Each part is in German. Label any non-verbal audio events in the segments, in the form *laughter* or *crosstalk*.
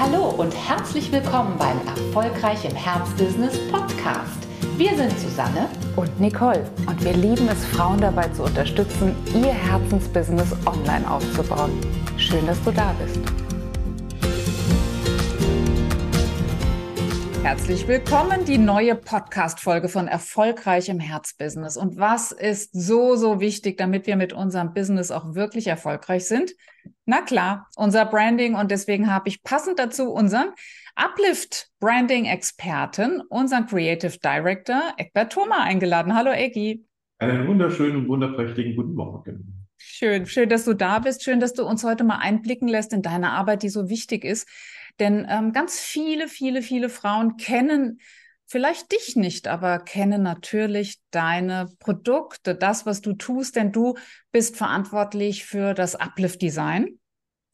Hallo und herzlich willkommen beim Erfolgreich im Herzbusiness Podcast. Wir sind Susanne und Nicole und wir lieben es, Frauen dabei zu unterstützen, ihr Herzensbusiness online aufzubauen. Schön, dass du da bist. Herzlich willkommen, die neue Podcast-Folge von Erfolgreich im Herzbusiness. Und was ist so, so wichtig, damit wir mit unserem Business auch wirklich erfolgreich sind? Na klar, unser Branding. Und deswegen habe ich passend dazu unseren Uplift Branding Experten, unseren Creative Director Egbert Thoma eingeladen. Hallo Eggi. Einen wunderschönen, wunderprächtigen guten Morgen. Schön, schön, dass du da bist. Schön, dass du uns heute mal einblicken lässt in deine Arbeit, die so wichtig ist. Denn ähm, ganz viele, viele, viele Frauen kennen vielleicht dich nicht, aber kennen natürlich deine Produkte, das, was du tust, denn du bist verantwortlich für das Uplift Design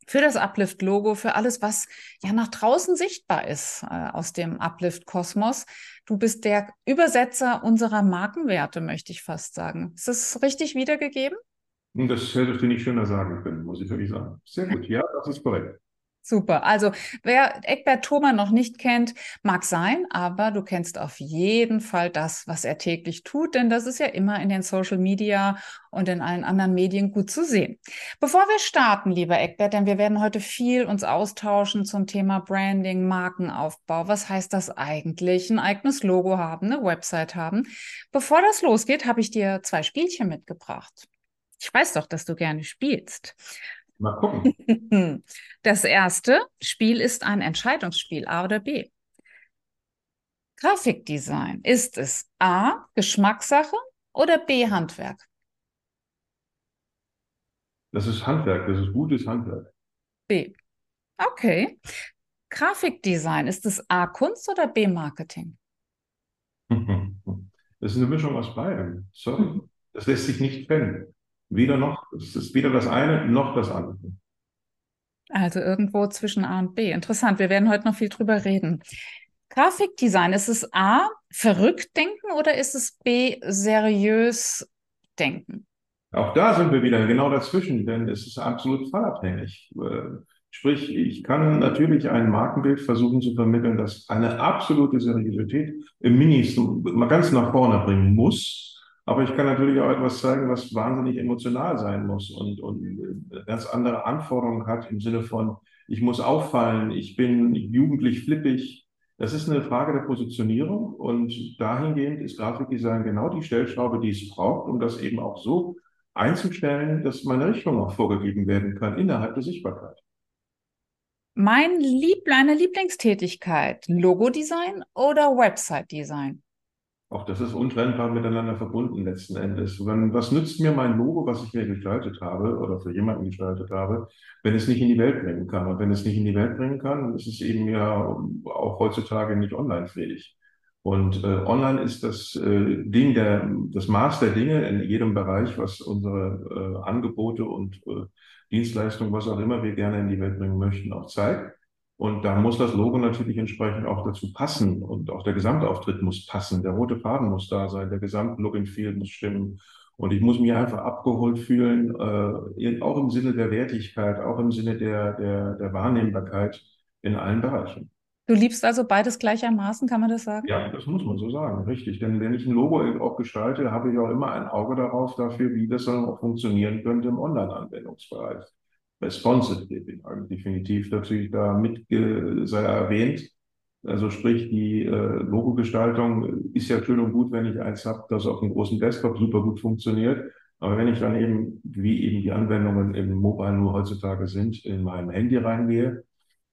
für das Uplift-Logo, für alles, was ja nach draußen sichtbar ist äh, aus dem Uplift-Kosmos. Du bist der Übersetzer unserer Markenwerte, möchte ich fast sagen. Ist das richtig wiedergegeben? Das hätte ich nicht schöner sagen können, muss ich wirklich sagen. Sehr gut, ja, das ist korrekt. Super. Also wer Eckbert Thoma noch nicht kennt, mag sein, aber du kennst auf jeden Fall das, was er täglich tut, denn das ist ja immer in den Social Media und in allen anderen Medien gut zu sehen. Bevor wir starten, lieber Eckbert, denn wir werden heute viel uns austauschen zum Thema Branding, Markenaufbau. Was heißt das eigentlich? Ein eigenes Logo haben, eine Website haben. Bevor das losgeht, habe ich dir zwei Spielchen mitgebracht. Ich weiß doch, dass du gerne spielst. Mal gucken. *laughs* Das erste Spiel ist ein Entscheidungsspiel, A oder B. Grafikdesign, ist es A, Geschmackssache oder B, Handwerk? Das ist Handwerk, das ist gutes Handwerk. B. Okay. Grafikdesign, ist es A, Kunst oder B, Marketing? *laughs* Das ist eine Mischung aus beidem. Sorry. *laughs* Das lässt sich nicht trennen. Weder noch, es ist weder das eine noch das andere. Also irgendwo zwischen A und B. Interessant. Wir werden heute noch viel drüber reden. Grafikdesign, ist es A, verrückt denken oder ist es B, seriös denken? Auch da sind wir wieder genau dazwischen, denn es ist absolut fallabhängig. Äh, sprich, ich kann natürlich ein Markenbild versuchen zu vermitteln, das eine absolute Seriosität im Minis mal ganz nach vorne bringen muss. Aber ich kann natürlich auch etwas zeigen, was wahnsinnig emotional sein muss und, und ganz andere Anforderungen hat im Sinne von, ich muss auffallen, ich bin jugendlich flippig. Das ist eine Frage der Positionierung und dahingehend ist Grafikdesign genau die Stellschraube, die es braucht, um das eben auch so einzustellen, dass meine Richtung auch vorgegeben werden kann innerhalb der Sichtbarkeit. Mein Lieb meine Lieblingstätigkeit, Logodesign oder Website-Design? Auch das ist untrennbar miteinander verbunden letzten Endes. Wenn, was nützt mir mein Logo, was ich mir gestaltet habe oder für jemanden gestaltet habe, wenn es nicht in die Welt bringen kann? Und wenn es nicht in die Welt bringen kann, dann ist es eben ja auch heutzutage nicht online fähig. Und äh, online ist das äh, Ding der, das Maß der Dinge in jedem Bereich, was unsere äh, Angebote und äh, Dienstleistungen, was auch immer wir gerne in die Welt bringen möchten, auch zeigt. Und da muss das Logo natürlich entsprechend auch dazu passen und auch der Gesamtauftritt muss passen. Der rote Faden muss da sein, der Gesamtlook and Feel muss stimmen. Und ich muss mich einfach abgeholt fühlen, äh, auch im Sinne der Wertigkeit, auch im Sinne der, der, der Wahrnehmbarkeit in allen Bereichen. Du liebst also beides gleichermaßen, kann man das sagen? Ja, das muss man so sagen, richtig. Denn wenn ich ein Logo auch gestalte, habe ich auch immer ein Auge darauf dafür, wie das dann auch funktionieren könnte im Online-Anwendungsbereich responsive definitiv natürlich da mit sei erwähnt. Also sprich, die äh, Logo-Gestaltung ist ja schön und gut, wenn ich eins habe, das auf einem großen Desktop super gut funktioniert. Aber wenn ich dann eben, wie eben die Anwendungen im Mobile nur heutzutage sind, in meinem Handy reingehe,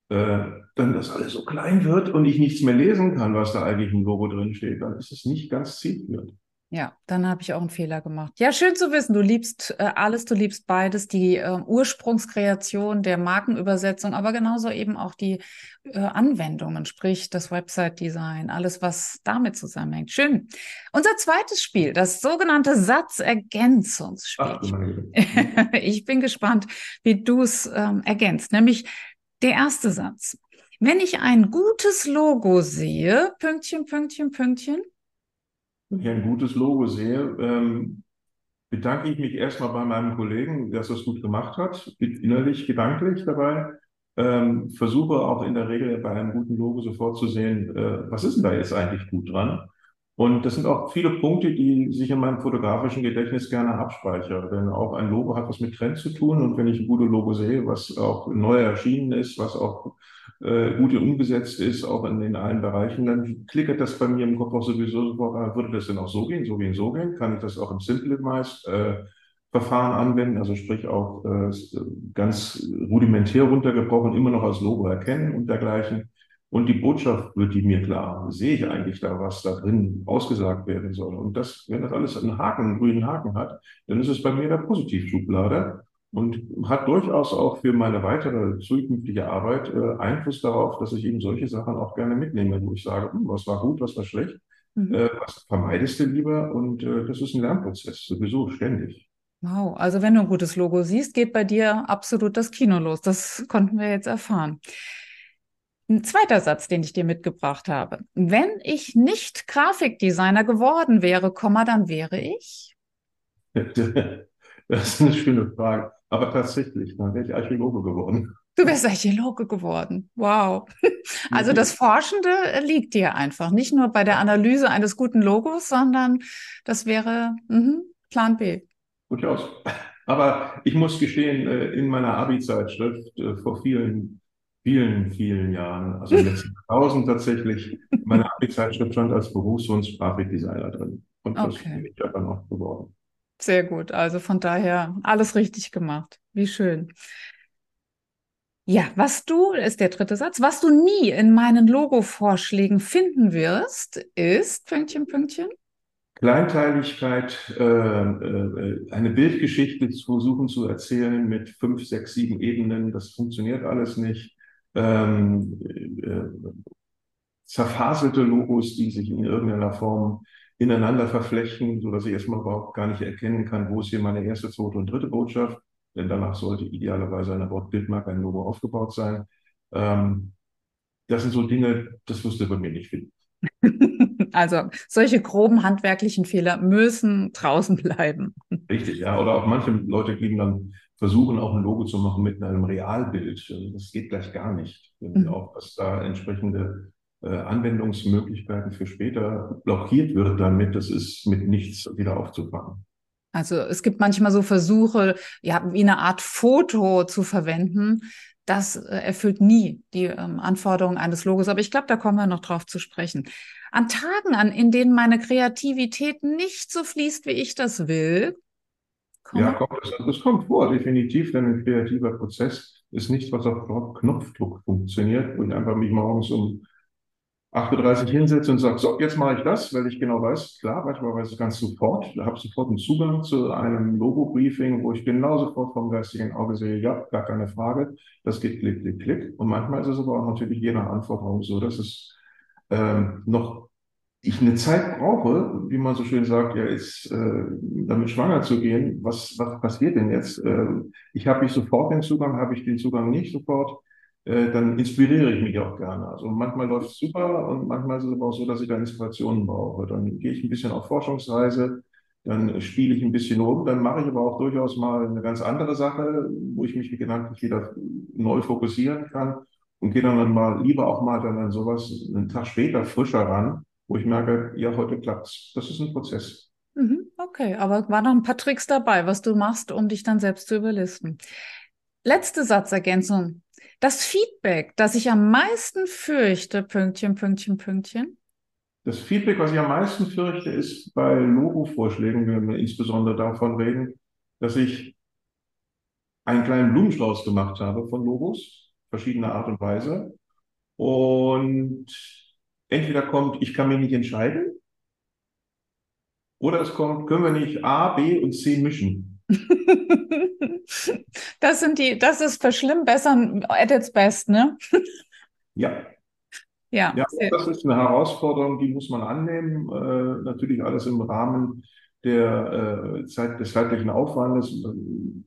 äh, dann das alles so klein wird und ich nichts mehr lesen kann, was da eigentlich im Logo drin steht, dann ist es nicht ganz zielführend. Ja, dann habe ich auch einen Fehler gemacht. Ja, schön zu wissen. Du liebst äh, alles, du liebst beides, die äh, Ursprungskreation der Markenübersetzung, aber genauso eben auch die äh, Anwendungen, sprich das Website-Design, alles, was damit zusammenhängt. Schön. Unser zweites Spiel, das sogenannte Satzergänzungsspiel. *laughs* ich bin gespannt, wie du es ähm, ergänzt. Nämlich der erste Satz. Wenn ich ein gutes Logo sehe, Pünktchen, Pünktchen, Pünktchen, wenn ich ein gutes Logo sehe, ähm, bedanke ich mich erstmal bei meinem Kollegen, der das gut gemacht hat, innerlich, gedanklich dabei. ähm, versuche auch in der Regel bei einem guten Logo sofort zu sehen, äh, was ist denn da jetzt eigentlich gut dran? Und das sind auch viele Punkte, die sich in meinem fotografischen Gedächtnis gerne abspeichere. Denn auch ein Logo hat was mit Trend zu tun. Und wenn ich ein gutes Logo sehe, was auch neu erschienen ist, was auch äh, gut umgesetzt ist, auch in, in allen Bereichen, dann klickert das bei mir im Kopf auch sowieso sofort, ah, würde das denn auch so gehen, so gehen, so gehen? Kann ich das auch im Simplified äh, anwenden, also sprich auch äh, ganz rudimentär runtergebrochen, immer noch als Logo erkennen und dergleichen. Und die Botschaft wird die mir klar. Sehe ich eigentlich da, was da drin ausgesagt werden soll. Und das, wenn das alles einen Haken, einen grünen Haken hat, dann ist es bei mir der Positivschublade und hat durchaus auch für meine weitere zukünftige Arbeit äh, Einfluss darauf, dass ich eben solche Sachen auch gerne mitnehme, wo ich sage, hm, was war gut, was war schlecht, mhm. äh, was vermeidest du lieber? Und äh, das ist ein Lernprozess, sowieso ständig. Wow, also wenn du ein gutes Logo siehst, geht bei dir absolut das Kino los. Das konnten wir jetzt erfahren. Ein zweiter Satz, den ich dir mitgebracht habe. Wenn ich nicht Grafikdesigner geworden wäre, Komma, dann wäre ich? *laughs* Das ist eine schöne Frage. Aber tatsächlich, dann wäre ich Archäologe geworden. Du wärst Archäologe geworden. Wow. *laughs* Also das Forschende liegt dir einfach. Nicht nur bei der Analyse eines guten Logos, sondern das wäre mh, Plan B. Durchaus. Aber ich muss gestehen, äh, in meiner Abi-Zeitschrift äh, vor vielen vielen, vielen Jahren, also im letzten Jahrtausend tatsächlich, meine Abi-Zeitschrift stand als Berufswunsch Grafikdesigner drin. Und das okay. bin ich einfach noch geworden. Sehr gut. Also von daher alles richtig gemacht. Wie schön. Ja, was du, ist der dritte Satz, was du nie in meinen Logo-Vorschlägen finden wirst, ist Pünktchen, Pünktchen. Kleinteiligkeit, äh, äh, eine Bildgeschichte zu versuchen zu erzählen mit fünf, sechs, sieben Ebenen, das funktioniert alles nicht ähm, äh, zerfaselte Logos, die sich in irgendeiner Form ineinander verflechten, so dass ich erstmal überhaupt gar nicht erkennen kann, wo ist hier meine erste, zweite und dritte Botschaft. Denn danach sollte idealerweise eine Bildmarke, ein Logo aufgebaut sein. Ähm, das sind so Dinge, das wirst du bei mir nicht finden. *laughs* Also solche groben handwerklichen Fehler müssen draußen bleiben. Richtig, ja. Oder auch manche Leute geben dann versuchen auch ein Logo zu machen mit einem Realbild. Das geht gleich gar nicht. Mhm. Auch was da entsprechende äh, Anwendungsmöglichkeiten für später blockiert wird damit, das ist mit nichts wieder aufzufangen. Also es gibt manchmal so Versuche, ja, wie eine Art Foto zu verwenden. Das äh, erfüllt nie die ähm, Anforderungen eines Logos. Aber ich glaube, da kommen wir noch drauf zu sprechen. An Tagen an, in denen meine Kreativität nicht so fließt, wie ich das will, ja, kommt, das, das kommt vor, definitiv, denn ein kreativer Prozess ist nichts, was auf Knopfdruck funktioniert, wo ich einfach mich morgens um 8.30 Uhr hinsetze und sage, so, jetzt mache ich das, weil ich genau weiß, klar, manchmal weiß ich ganz sofort, habe sofort einen Zugang zu einem Logo-Briefing, wo ich genau sofort vom geistigen Auge sehe, ja, gar keine Frage, das geht klick, klick, klick. Und manchmal ist es aber auch natürlich je nach Anforderung so, dass es ähm, noch ich eine Zeit brauche, wie man so schön sagt, ja, ist, äh, damit schwanger zu gehen, was, was passiert denn jetzt? Äh, ich habe nicht sofort den Zugang, habe ich den Zugang nicht sofort, äh, dann inspiriere ich mich auch gerne. Also manchmal läuft es super und manchmal ist es aber auch so, dass ich da Inspirationen brauche. Dann gehe ich ein bisschen auf Forschungsreise, dann spiele ich ein bisschen rum, dann mache ich aber auch durchaus mal eine ganz andere Sache, wo ich mich gedanklich wieder neu fokussieren kann und gehe dann mal lieber auch mal dann an sowas einen Tag später frischer ran wo ich merke, ja, heute klappt's. Das ist ein Prozess. Mhm, okay, aber waren noch ein paar Tricks dabei, was du machst, um dich dann selbst zu überlisten. Letzte Satzergänzung. Das Feedback, das ich am meisten fürchte, Pünktchen, Pünktchen, Pünktchen. Das Feedback, was ich am meisten fürchte, ist bei Logo-Vorschlägen, wenn wir insbesondere davon reden, dass ich einen kleinen Blumenstrauß gemacht habe von Logos, verschiedener Art und Weise. Und entweder kommt, ich kann mich nicht entscheiden, oder es kommt, können wir nicht A, B und C mischen. *laughs* das sind die, das ist verschlimmbessern at its best, ne? ja. Ja, ja das ist eine Herausforderung, die muss man annehmen. Äh, natürlich alles im Rahmen der äh, Zeit, des zeitlichen Aufwandes.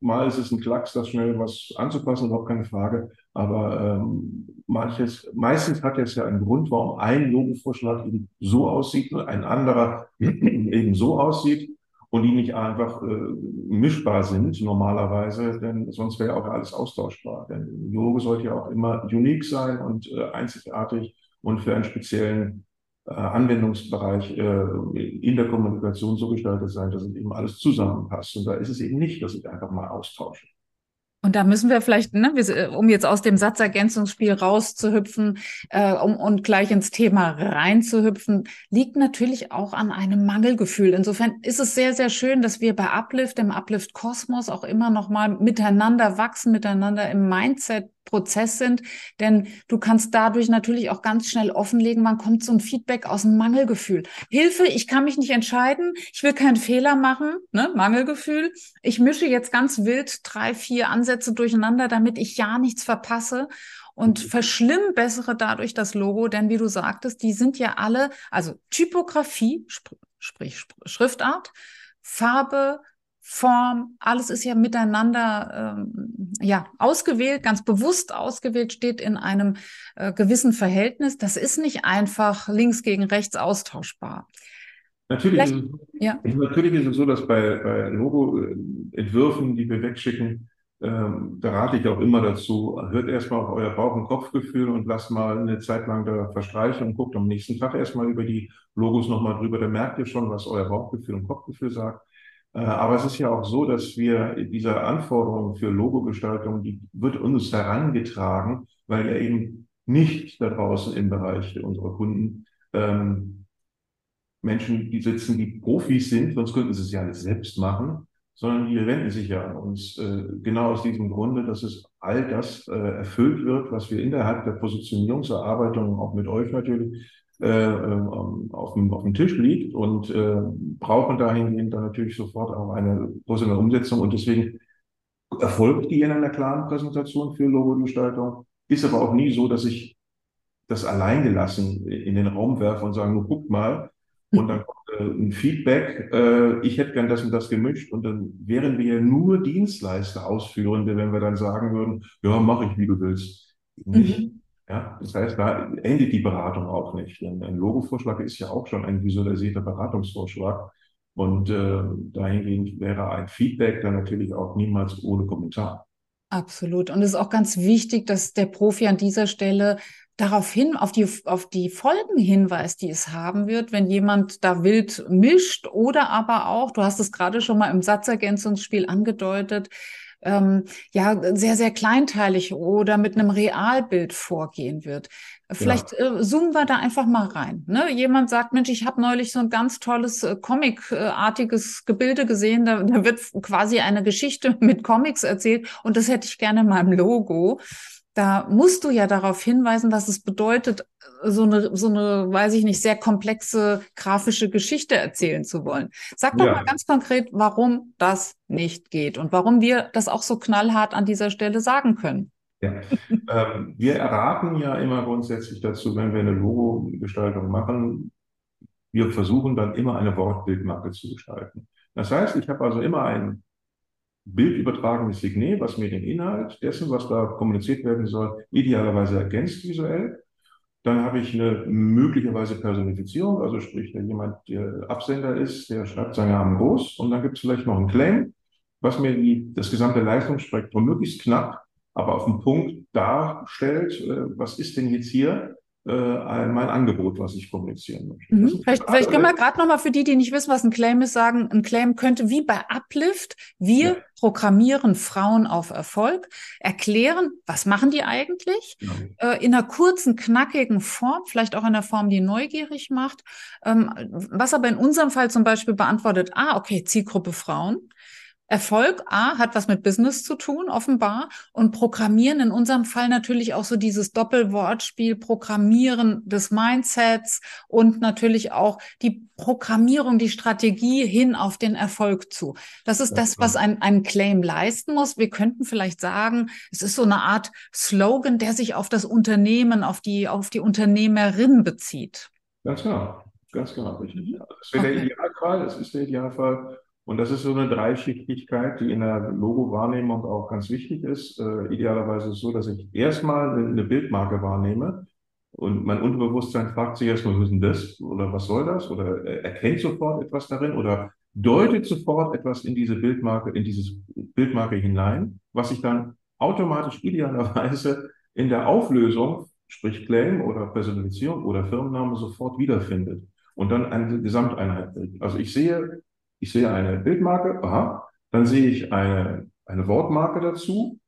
Mal ist es ein Klacks, das schnell was anzupassen, überhaupt keine Frage. Aber ähm, manches, meistens hat es ja einen Grund, warum ein Logovorschlag eben so aussieht und ein anderer *clears throat* eben so aussieht. und die nicht einfach äh, mischbar sind normalerweise, denn sonst wäre auch alles austauschbar. Denn Logo sollte ja auch immer unique sein und äh, einzigartig und für einen speziellen Anwendungsbereich äh, in der Kommunikation so gestaltet sein, dass es eben alles zusammenpasst. Und da ist es eben nicht, dass ich einfach mal austausche. Und da müssen wir vielleicht, ne, um jetzt aus dem Satzergänzungsspiel rauszuhüpfen äh, um, und gleich ins Thema reinzuhüpfen, liegt natürlich auch an einem Mangelgefühl. Insofern ist es sehr, sehr schön, dass wir bei Uplift, im Uplift Kosmos auch immer noch mal miteinander wachsen, miteinander im Mindset Prozess sind, denn du kannst dadurch natürlich auch ganz schnell offenlegen, man kommt so ein Feedback aus dem Mangelgefühl. Hilfe, ich kann mich nicht entscheiden, ich will keinen Fehler machen, ne? Mangelgefühl. Ich mische jetzt ganz wild drei, vier Ansätze durcheinander, damit ich ja nichts verpasse und verschlimmbessere dadurch das Logo, denn wie du sagtest, die sind ja alle, also Typografie, sp sprich Schriftart, Farbe, Form, alles ist ja miteinander ähm, ja ausgewählt, ganz bewusst ausgewählt, steht in einem äh, gewissen Verhältnis. Das ist nicht einfach links gegen rechts austauschbar. Natürlich ist, es, ja. natürlich ist es so, dass bei, bei Logo-Entwürfen, die wir wegschicken, ähm, da rate ich auch immer dazu, hört erstmal auf euer Bauch- und Kopfgefühl und lasst mal eine Zeit lang da verstreichen und guckt am nächsten Tag erstmal über die Logos nochmal drüber. Da merkt ihr schon, was euer Bauchgefühl und Kopfgefühl sagt. Äh, aber es ist ja auch so, dass wir diese Anforderungen für Logogestaltung, die wird uns herangetragen, weil ja eben nicht da draußen im Bereich unserer Kunden ähm, Menschen, die sitzen, die Profis sind, sonst könnten sie es ja alles selbst machen, sondern die wenden sich ja an uns äh, genau aus diesem Grunde, dass es all das äh, erfüllt wird, was wir innerhalb der Positionierungserarbeitung, auch mit euch natürlich, äh, ähm, auf, dem, auf dem Tisch liegt und äh, brauchen dahingehend dann natürlich sofort auch eine professionelle Umsetzung. Und deswegen erfolgt die in einer klaren Präsentation für Logogestaltung. Ist aber auch nie so, dass ich das alleingelassen in den Raum werfe und sage, nur guckt mal. Und dann kommt äh, ein Feedback, äh, ich hätte gern das und das gemischt. Und dann wären wir ja nur Dienstleister Ausführende, wenn wir dann sagen würden, ja, mach ich, wie du willst. Nicht. Mhm. Ja, das heißt, da endet die Beratung auch nicht. Denn ein Logovorschlag ist ja auch schon ein visualisierter Beratungsvorschlag. Und äh, dahingehend wäre ein Feedback dann natürlich auch niemals ohne Kommentar. Absolut. Und es ist auch ganz wichtig, dass der Profi an dieser Stelle darauf hin, auf die, auf die Folgen hinweist, die es haben wird, wenn jemand da wild mischt oder aber auch, du hast es gerade schon mal im Satzergänzungsspiel angedeutet, ähm, ja sehr, sehr kleinteilig oder mit einem Realbild vorgehen wird. Vielleicht ja. äh, zoomen wir da einfach mal rein. Ne? Jemand sagt, Mensch, ich habe neulich so ein ganz tolles äh, Comic-artiges Gebilde gesehen. Da, da wird quasi eine Geschichte *laughs* mit Comics erzählt und das hätte ich gerne in meinem Logo da musst du ja darauf hinweisen, was es bedeutet, so eine, so eine, weiß ich nicht, sehr komplexe grafische Geschichte erzählen zu wollen. Sag doch ja. mal ganz konkret, warum das nicht geht und warum wir das auch so knallhart an dieser Stelle sagen können. Ja. ähm, wir erraten ja immer grundsätzlich dazu, wenn wir eine Logo-Gestaltung machen, wir versuchen dann immer eine Wortbildmarke zu gestalten. Das heißt, ich habe also immer ein bildübertragenes Signet, was mir den Inhalt dessen, was da kommuniziert werden soll, idealerweise ergänzt visuell. Dann habe ich eine möglicherweise Personifizierung, also sprich, der jemand, der Absender ist, der schreibt seinen Namen groß und dann gibt es vielleicht noch einen Claim, was mir die, das gesamte Leistungsspektrum möglichst knapp, aber auf den Punkt darstellt, äh, was ist denn jetzt hier äh, mein Angebot, was ich kommunizieren möchte. Mhm. Vielleicht, vielleicht können wir gerade nochmal für die, die nicht wissen, was ein Claim ist, sagen, ein Claim könnte wie bei Uplift, wir ja. programmieren Frauen auf Erfolg, erklären, was machen die eigentlich, ja. äh, in einer kurzen, knackigen Form, vielleicht auch in einer Form, die neugierig macht, ähm, was aber in unserem Fall zum Beispiel beantwortet, ah, okay, Zielgruppe Frauen, Erfolg, A, hat was mit Business zu tun, offenbar. Und Programmieren in unserem Fall natürlich auch so dieses Doppelwortspiel, Programmieren des Mindsets und natürlich auch die Programmierung, die Strategie hin auf den Erfolg zu. Das ist das, was ein, ein Claim leisten muss. Wir könnten vielleicht sagen, es ist so eine Art Slogan, der sich auf das Unternehmen, auf die, auf die Unternehmerin bezieht. Ganz genau, ganz genau, richtig. Mhm. Das wäre okay. der Idealfall, das ist der Idealfall. Und das ist so eine Dreischichtigkeit, die in der Logo-Wahrnehmung auch ganz wichtig ist. Äh, idealerweise ist es so, dass ich erstmal eine Bildmarke wahrnehme und mein Unterbewusstsein fragt sich erstmal, was ist denn das? Oder was soll das? Oder erkennt sofort etwas darin? Oder deutet sofort etwas in diese Bildmarke, in dieses Bildmarke hinein, was sich dann automatisch idealerweise in der Auflösung, sprich Claim oder Personalisierung oder Firmenname sofort wiederfindet und dann eine Gesamteinheit bildet. Also ich sehe, ich sehe eine Bildmarke, aha, dann sehe ich eine, eine Wortmarke dazu,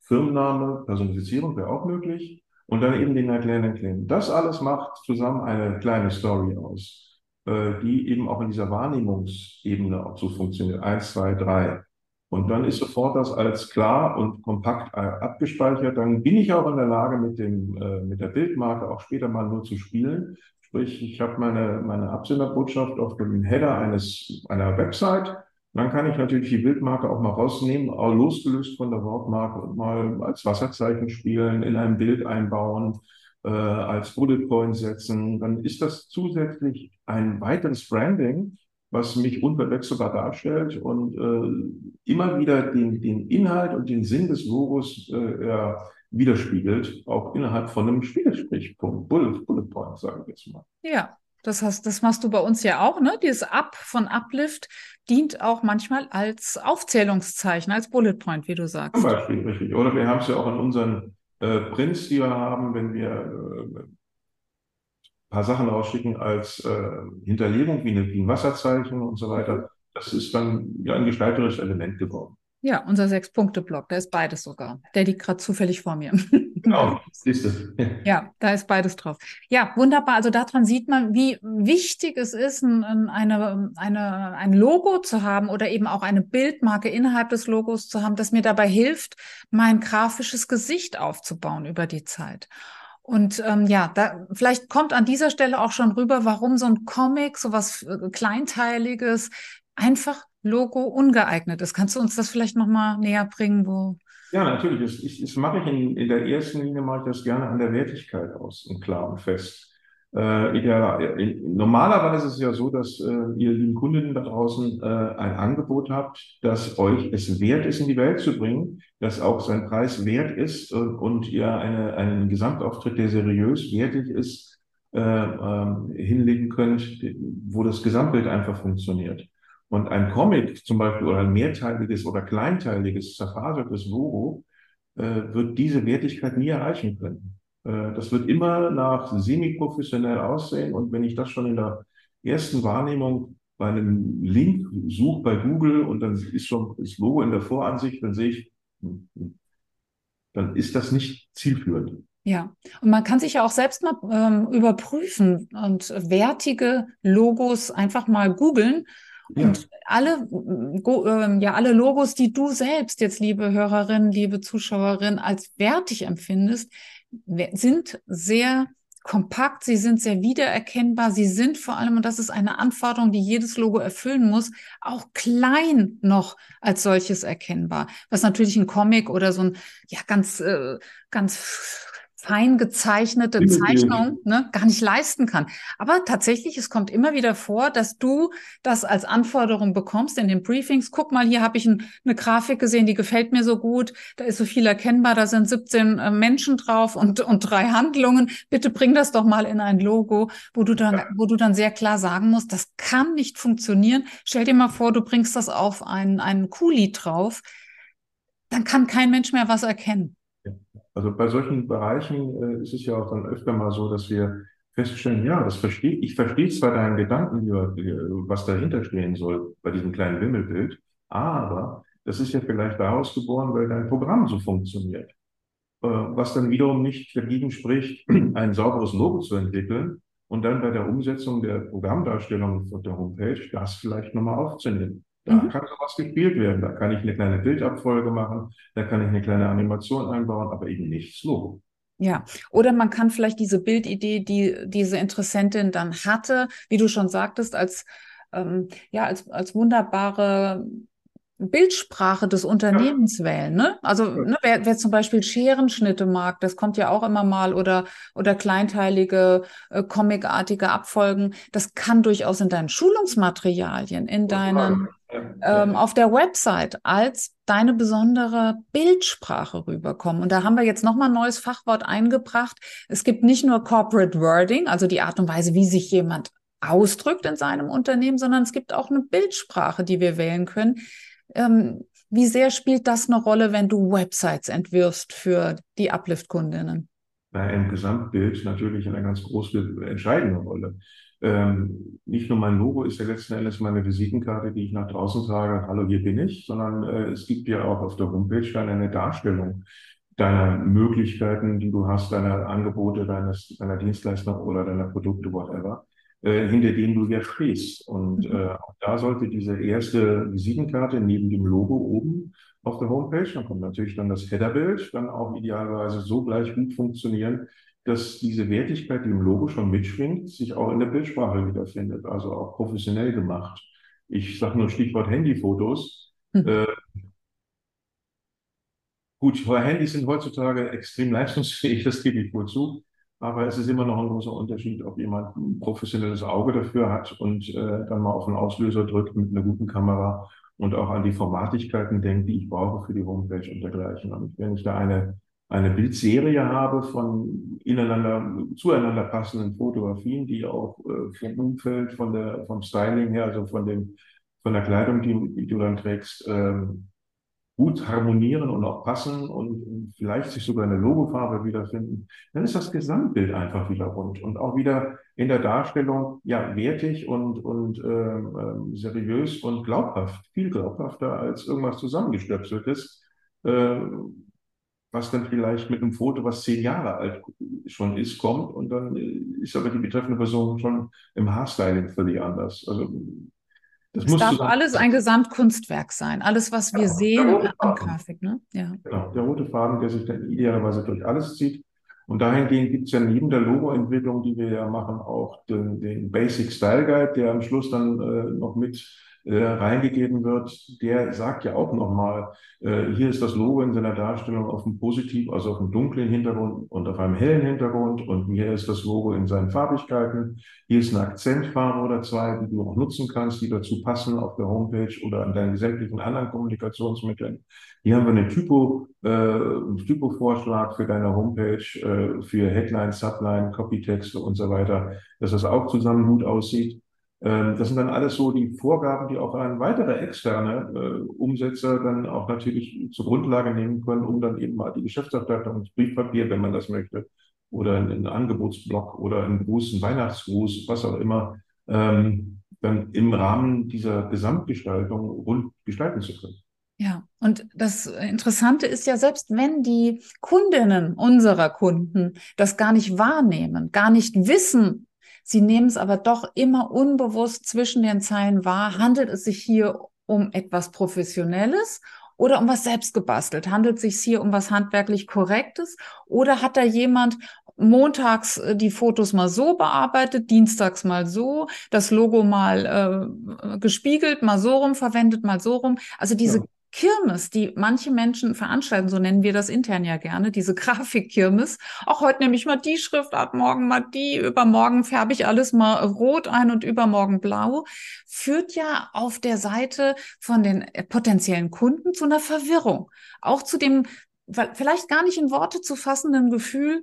Firmenname, Personifizierung wäre auch möglich und dann eben den erklärenden Claim. Das alles macht zusammen eine kleine Story aus, äh, die eben auch in dieser Wahrnehmungsebene auch so funktioniert. Eins, zwei, drei. Und dann ist sofort das als klar und kompakt äh, abgespeichert. Dann bin ich auch in der Lage, mit, dem, äh, mit der Bildmarke auch später mal nur zu spielen. Sprich, ich habe meine, meine Absenderbotschaft auf dem Header eines, einer Website. Dann kann ich natürlich die Bildmarke auch mal rausnehmen, auch losgelöst von der Wortmarke und mal als Wasserzeichen spielen, in ein Bild einbauen, äh, als Bullet Point setzen. Dann ist das zusätzlich ein weiteres Branding, was mich unverwechselbar darstellt und äh, immer wieder den, den Inhalt und den Sinn des Logos äh, widerspiegelt, auch innerhalb von einem Spielsprichpunkt, Bullet, Bullet Point, sagen wir jetzt mal. Ja, das hast, das machst du bei uns ja auch, ne? Dieses Up von Uplift dient auch manchmal als Aufzählungszeichen, als Bullet Point, wie du sagst. Zum Beispiel, richtig. Oder wir haben es ja auch in unseren äh, Prints, die wir haben, wenn wir äh, paar Sachen rausschicken als äh, Hinterlegung, wie, eine, wie ein Wasserzeichen und so weiter. Das ist dann ja ein gestalterisches Element geworden. Ja, unser Sechs-Punkte-Block, da ist beides sogar. Der liegt gerade zufällig vor mir. Genau, *laughs* siehst du. Ja, da ist beides drauf. Ja, wunderbar. Also daran sieht man, wie wichtig es ist, ein, eine, eine, ein Logo zu haben oder eben auch eine Bildmarke innerhalb des Logos zu haben, das mir dabei hilft, mein grafisches Gesicht aufzubauen über die Zeit. Und ähm, ja, da vielleicht kommt an dieser Stelle auch schon rüber, warum so ein Comic, so was äh, Kleinteiliges, einfach Logo ungeeignet ist. Kannst du uns das vielleicht nochmal näher bringen, wo? Ja, natürlich. Das, ich, das mache ich in, in der ersten Linie mache ich das gerne an der Wertigkeit aus und klar und fest. Äh, ideal, in, normalerweise ist es ja so, dass äh, ihr lieben Kundinnen da draußen äh, ein Angebot habt, das euch es wert ist, in die Welt zu bringen, das auch sein Preis wert ist und, und ihr eine, einen Gesamtauftritt, der seriös, wertig ist, äh, ähm, hinlegen könnt, wo das Gesamtbild einfach funktioniert. Und ein Comic zum Beispiel oder ein mehrteiliges oder kleinteiliges, zerfasertes Logo äh, wird diese Wertigkeit nie erreichen können. Äh, das wird immer nach semi-professionell aussehen. Und wenn ich das schon in der ersten Wahrnehmung bei einem Link suche bei Google und dann ist schon das Logo in der Voransicht, dann sehe ich, hm, hm, dann ist das nicht zielführend. Ja, und man kann sich ja auch selbst mal ähm, überprüfen und wertige Logos einfach mal googeln. Ja. Und alle, äh, ja, alle Logos, die du selbst jetzt, liebe Hörerin, liebe Zuschauerin, als wertig empfindest, sind sehr kompakt, sie sind sehr wiedererkennbar, sie sind vor allem, und das ist eine Anforderung, die jedes Logo erfüllen muss, auch klein noch als solches erkennbar. Was natürlich ein Comic oder so ein, ja, ganz, äh, ganz fein gezeichnete Zeichnung ne, gar nicht leisten kann. Aber tatsächlich, es kommt immer wieder vor, dass du das als Anforderung bekommst in den Briefings. Guck mal, hier habe ich ein, eine Grafik gesehen, die gefällt mir so gut. Da ist so viel erkennbar, da sind 17 äh, Menschen drauf und, und drei Handlungen. Bitte bring das doch mal in ein Logo, wo du dann, wo du dann sehr klar sagen musst, das kann nicht funktionieren. Stell dir mal vor, du bringst das auf einen, einen Kuli drauf. Dann kann kein Mensch mehr was erkennen. Also bei solchen Bereichen äh, ist es ja auch dann öfter mal so, dass wir feststellen, ja, das verstehe ich verstehe zwar deinen Gedanken, was dahinter stehen soll bei diesem kleinen Wimmelbild, aber das ist ja vielleicht daraus geboren, weil dein Programm so funktioniert. Äh, was dann wiederum nicht dagegen spricht, *clears throat* ein sauberes Logo zu entwickeln und dann bei der Umsetzung der Programmdarstellung von der Homepage das vielleicht nochmal aufzunehmen. Da mhm. kann sowas gespielt werden. Da kann ich eine kleine Bildabfolge machen, da kann ich eine kleine Animation einbauen, aber eben nichts Logo. Ja, oder man kann vielleicht diese Bildidee, die diese Interessentin dann hatte, wie du schon sagtest, als ähm, ja als als wunderbare Bildsprache des Unternehmens ja. wählen. Ne? Also ne, wer, wer zum Beispiel Scherenschnitte mag, das kommt ja auch immer mal, oder, oder kleinteilige, äh, comicartige Abfolgen, das kann durchaus in deinen Schulungsmaterialien, in deinen, ähm, auf der Website als deine besondere Bildsprache rüberkommen. Und da haben wir jetzt nochmal ein neues Fachwort eingebracht. Es gibt nicht nur Corporate Wording, also die Art und Weise, wie sich jemand ausdrückt in seinem Unternehmen, sondern es gibt auch eine Bildsprache, die wir wählen können. Ähm, wie sehr spielt das eine Rolle, wenn du Websites entwirfst für die Uplift-Kundinnen? Einem Gesamtbild natürlich eine ganz große, entscheidende Rolle. Ähm, nicht nur mein Logo ist ja letzten Endes meine Visitenkarte, die ich nach draußen sage, hallo, hier bin ich, sondern äh, es gibt ja auch auf der Homepage dann eine Darstellung deiner Möglichkeiten, die du hast, deiner Angebote, deines, deiner Dienstleistung oder deiner Produkte, whatever, äh, hinter denen du ja stehst. Und mhm. äh, auch da sollte diese erste Visitenkarte neben dem Logo oben auf der Homepage, dann kommt natürlich dann das Headerbild, dann auch idealerweise so gleich gut funktionieren, dass diese Wertigkeit, die im Logo schon mitschwingt, sich auch in der Bildsprache wiederfindet, also auch professionell gemacht. Ich sage nur Stichwort Handyfotos. Mhm. Äh, gut, Handys sind heutzutage extrem leistungsfähig, das gebe ich wohl zu. Aber es ist immer noch ein großer Unterschied, ob jemand ein professionelles Auge dafür hat und äh, dann mal auf den Auslöser drückt mit einer guten Kamera und auch an die Formatigkeiten denkt, die ich brauche für die Homepage und dergleichen. Und wenn ich da eine eine Bildserie habe von ineinander, zueinander passenden Fotografien, die auch äh, vom Umfeld, von der, vom Styling her, also von dem, von der Kleidung, die, die du dann trägst, ähm, gut harmonieren und auch passen und vielleicht sich sogar eine Logofarbe wiederfinden, dann ist das Gesamtbild einfach wieder rund und auch wieder in der Darstellung ja wertig und, und ähm seriös und glaubhaft, viel glaubhafter als irgendwas zusammengestöpseltes. Äh, was dann vielleicht mit einem Foto, was zehn Jahre alt schon ist, kommt und dann ist aber die betreffende Person schon im Haarstyling völlig anders. Also das es darf alles ein Gesamtkunstwerk sein, alles, was wir ja, sehen an Grafik. Ne? Ja. Genau, der rote Faden, der sich dann idealerweise durch alles zieht. Und dahingehend gibt es ja neben der Logoentwicklung, die wir ja machen, auch den, den Basic Style Guide, der am Schluss dann äh, noch mit äh, reingegeben wird, der sagt ja auch nochmal, äh, hier ist das Logo in seiner Darstellung auf einem positiv, also auf einem dunklen Hintergrund und auf einem hellen Hintergrund und hier ist das Logo in seinen Farbigkeiten. Hier ist eine Akzentfarbe oder zwei, die du auch nutzen kannst, die dazu passen auf der Homepage oder an deinen sämtlichen anderen Kommunikationsmitteln. Hier haben wir eine Typo, äh, einen Typo-Vorschlag für deine Homepage, äh, für Headline, Subline, Copytexte und so weiter, dass das auch zusammen gut aussieht. Ähm, das sind dann alles so die Vorgaben, die auch ein weiterer externe äh, Umsetzer dann auch natürlich zur Grundlage nehmen können, um dann eben mal die Geschäftsaufteilung ins Briefpapier, wenn man das möchte, oder einen Angebotsblock oder einen Gruß, einen Weihnachtsgruß, was auch immer, ähm, dann im Rahmen dieser Gesamtgestaltung rund gestalten zu können. Ja, und das Interessante ist ja, selbst wenn die Kundinnen unserer Kunden das gar nicht wahrnehmen, gar nicht wissen, Sie nehmen es aber doch immer unbewusst zwischen den Zeilen wahr. Handelt es sich hier um etwas Professionelles oder um was selbst gebastelt? Handelt es sich hier um was handwerklich Korrektes oder hat da jemand montags äh, die Fotos mal so bearbeitet, dienstags mal so, das Logo mal äh, gespiegelt, mal so rum verwendet, mal so rum. Also diese ja. Kirmes, die manche Menschen veranstalten, so nennen wir das intern ja gerne, diese *laughs* Grafikkirmes. Auch heute nehme ich mal die Schriftart, morgen mal die, übermorgen färbe ich alles mal rot ein und übermorgen blau, führt ja auf der Seite von den äh, potenziellen Kunden zu einer Verwirrung. Auch zu dem vielleicht gar nicht in Worte zu fassenden Gefühl,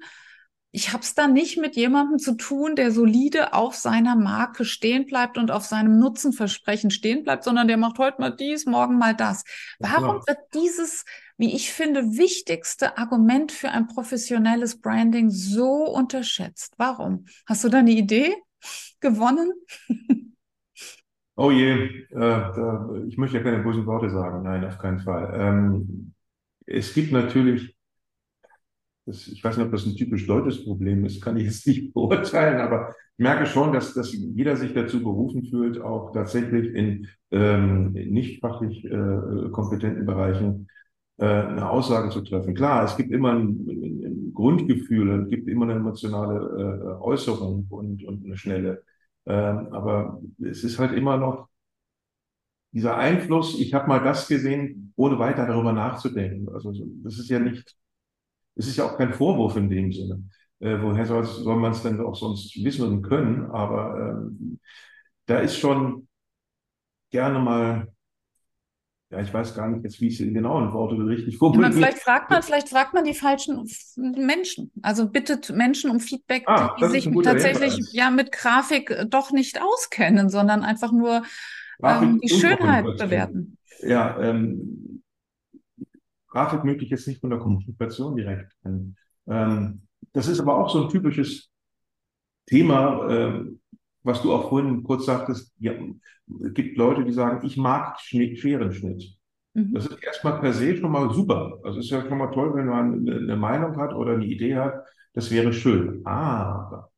ich habe es da nicht mit jemandem zu tun, der solide auf seiner Marke stehen bleibt und auf seinem Nutzenversprechen stehen bleibt, sondern der macht heute mal dies, morgen mal das. Warum ja. wird dieses, wie ich finde, wichtigste Argument für ein professionelles Branding so unterschätzt? Warum? Hast du da eine Idee gewonnen? *laughs* Oh je, äh, ich möchte ja keine bösen Worte sagen. Nein, auf keinen Fall. Ähm, es gibt natürlich das, ich weiß nicht, ob das ein typisch deutsches Problem ist, kann ich jetzt nicht *laughs* beurteilen, aber ich merke schon, dass, dass jeder sich dazu berufen fühlt, auch tatsächlich in ähm, nicht fachlich äh, kompetenten Bereichen äh, eine Aussage zu treffen. Klar, es gibt immer ein, ein, Grundgefühl, es gibt immer eine emotionale äh, Äußerung und, und eine schnelle. Ähm, aber es ist halt immer noch dieser Einfluss, ich habe mal das gesehen, ohne weiter darüber nachzudenken. Also das ist ja nicht es ist ja auch kein Vorwurf in dem Sinne. Äh, woher soll, soll man es denn auch sonst wissen und können? Aber ähm, da ist schon gerne mal ja, ich weiß gar nicht jetzt, wie ich es genau in Worte richtig formuliere. Vielleicht fragt man, vielleicht fragt man die falschen Menschen. Also bittet Menschen um Feedback, Ah, die sich tatsächlich Hinweis. ja mit Grafik äh, doch nicht auskennen, sondern einfach nur ähm, die Schönheit bewerten. Ja, ähm, Grafik möchte ich jetzt nicht von der Kommunikation direkt. Ähm, das ist aber auch so ein typisches Thema, ähm, was du auch vorhin kurz sagtest. Ja, es gibt Leute, die sagen, ich mag Schnitt, Scherenschnitt. Mhm. Das ist erstmal per se schon mal super. Das ist ja schon mal toll, wenn man eine, eine Meinung hat oder eine Idee hat. Das wäre schön. Aber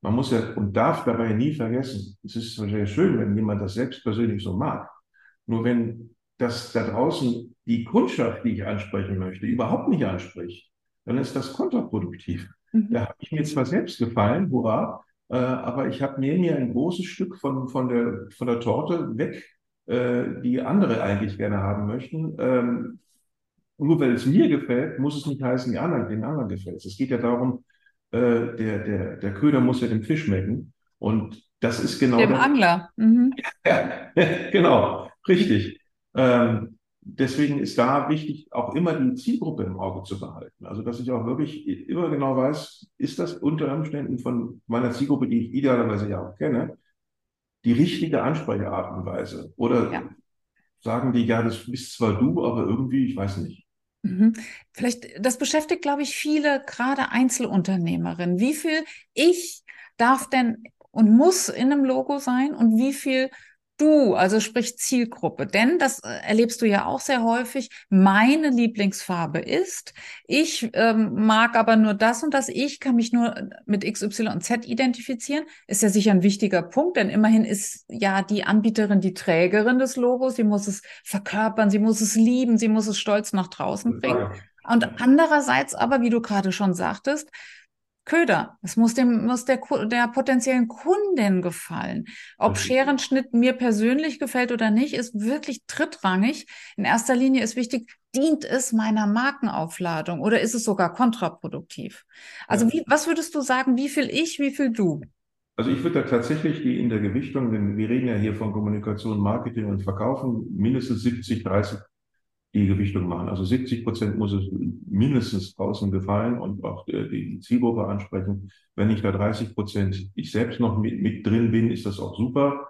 man muss ja und darf dabei nie vergessen, es ist sehr schön, wenn jemand das selbst persönlich so mag. Nur wenn das da draußen die Kundschaft, die ich ansprechen möchte, überhaupt nicht anspricht, dann ist das kontraproduktiv. Mhm. Da habe ich mir zwar selbst gefallen, hurra, äh, aber ich habe mir mir ein großes Stück von, von der, von der Torte weg, äh, die andere eigentlich gerne haben möchten. Ähm, nur weil es mir gefällt, muss es nicht heißen, die anderen, den anderen gefällt es. Es geht ja darum, äh, der, der, der Köder muss ja dem Fisch schmecken. Und das ist genau Dem der, Angler. Mhm. *laughs* ja, genau, richtig. Ähm, deswegen ist da wichtig, auch immer die Zielgruppe im Auge zu behalten. Also, dass ich auch wirklich immer genau weiß, ist das unter Umständen von meiner Zielgruppe, die ich idealerweise ja auch kenne, die richtige Ansprechart und Weise? Oder Ja. sagen die, ja, das bist zwar du, aber irgendwie, ich weiß nicht. Mhm. Vielleicht, das beschäftigt, glaube ich, viele, gerade Einzelunternehmerinnen. Wie viel ich darf denn und muss in einem Logo sein und wie viel du, also sprich Zielgruppe. Denn das äh, erlebst du ja auch sehr häufig. Meine Lieblingsfarbe ist, ich ähm, mag aber nur das und das. Ich kann mich nur mit X, Y und Z identifizieren. Ist ja sicher ein wichtiger Punkt, denn immerhin ist ja die Anbieterin die Trägerin des Logos. Sie muss es verkörpern, sie muss es lieben, sie muss es stolz nach draußen bringen. Und andererseits aber, wie du gerade schon sagtest, Köder. Es muss dem, muss der, der potenziellen Kundin gefallen. Ob. Scherenschnitt mir persönlich gefällt oder nicht, ist wirklich drittrangig. In erster Linie ist wichtig, dient es meiner Markenaufladung oder ist es sogar kontraproduktiv? Also Ja. wie, was würdest du sagen, wie viel ich, wie viel du? Also ich würde da tatsächlich die in der Gewichtung, denn wir reden ja hier von Kommunikation, Marketing und Verkaufen, mindestens 70, 30 die Gewichtung machen. Also 70 Prozent muss es mindestens draußen gefallen und auch äh, die Zielgruppe ansprechen. Wenn ich da 30 Prozent ich selbst noch mit, mit drin bin, ist das auch super.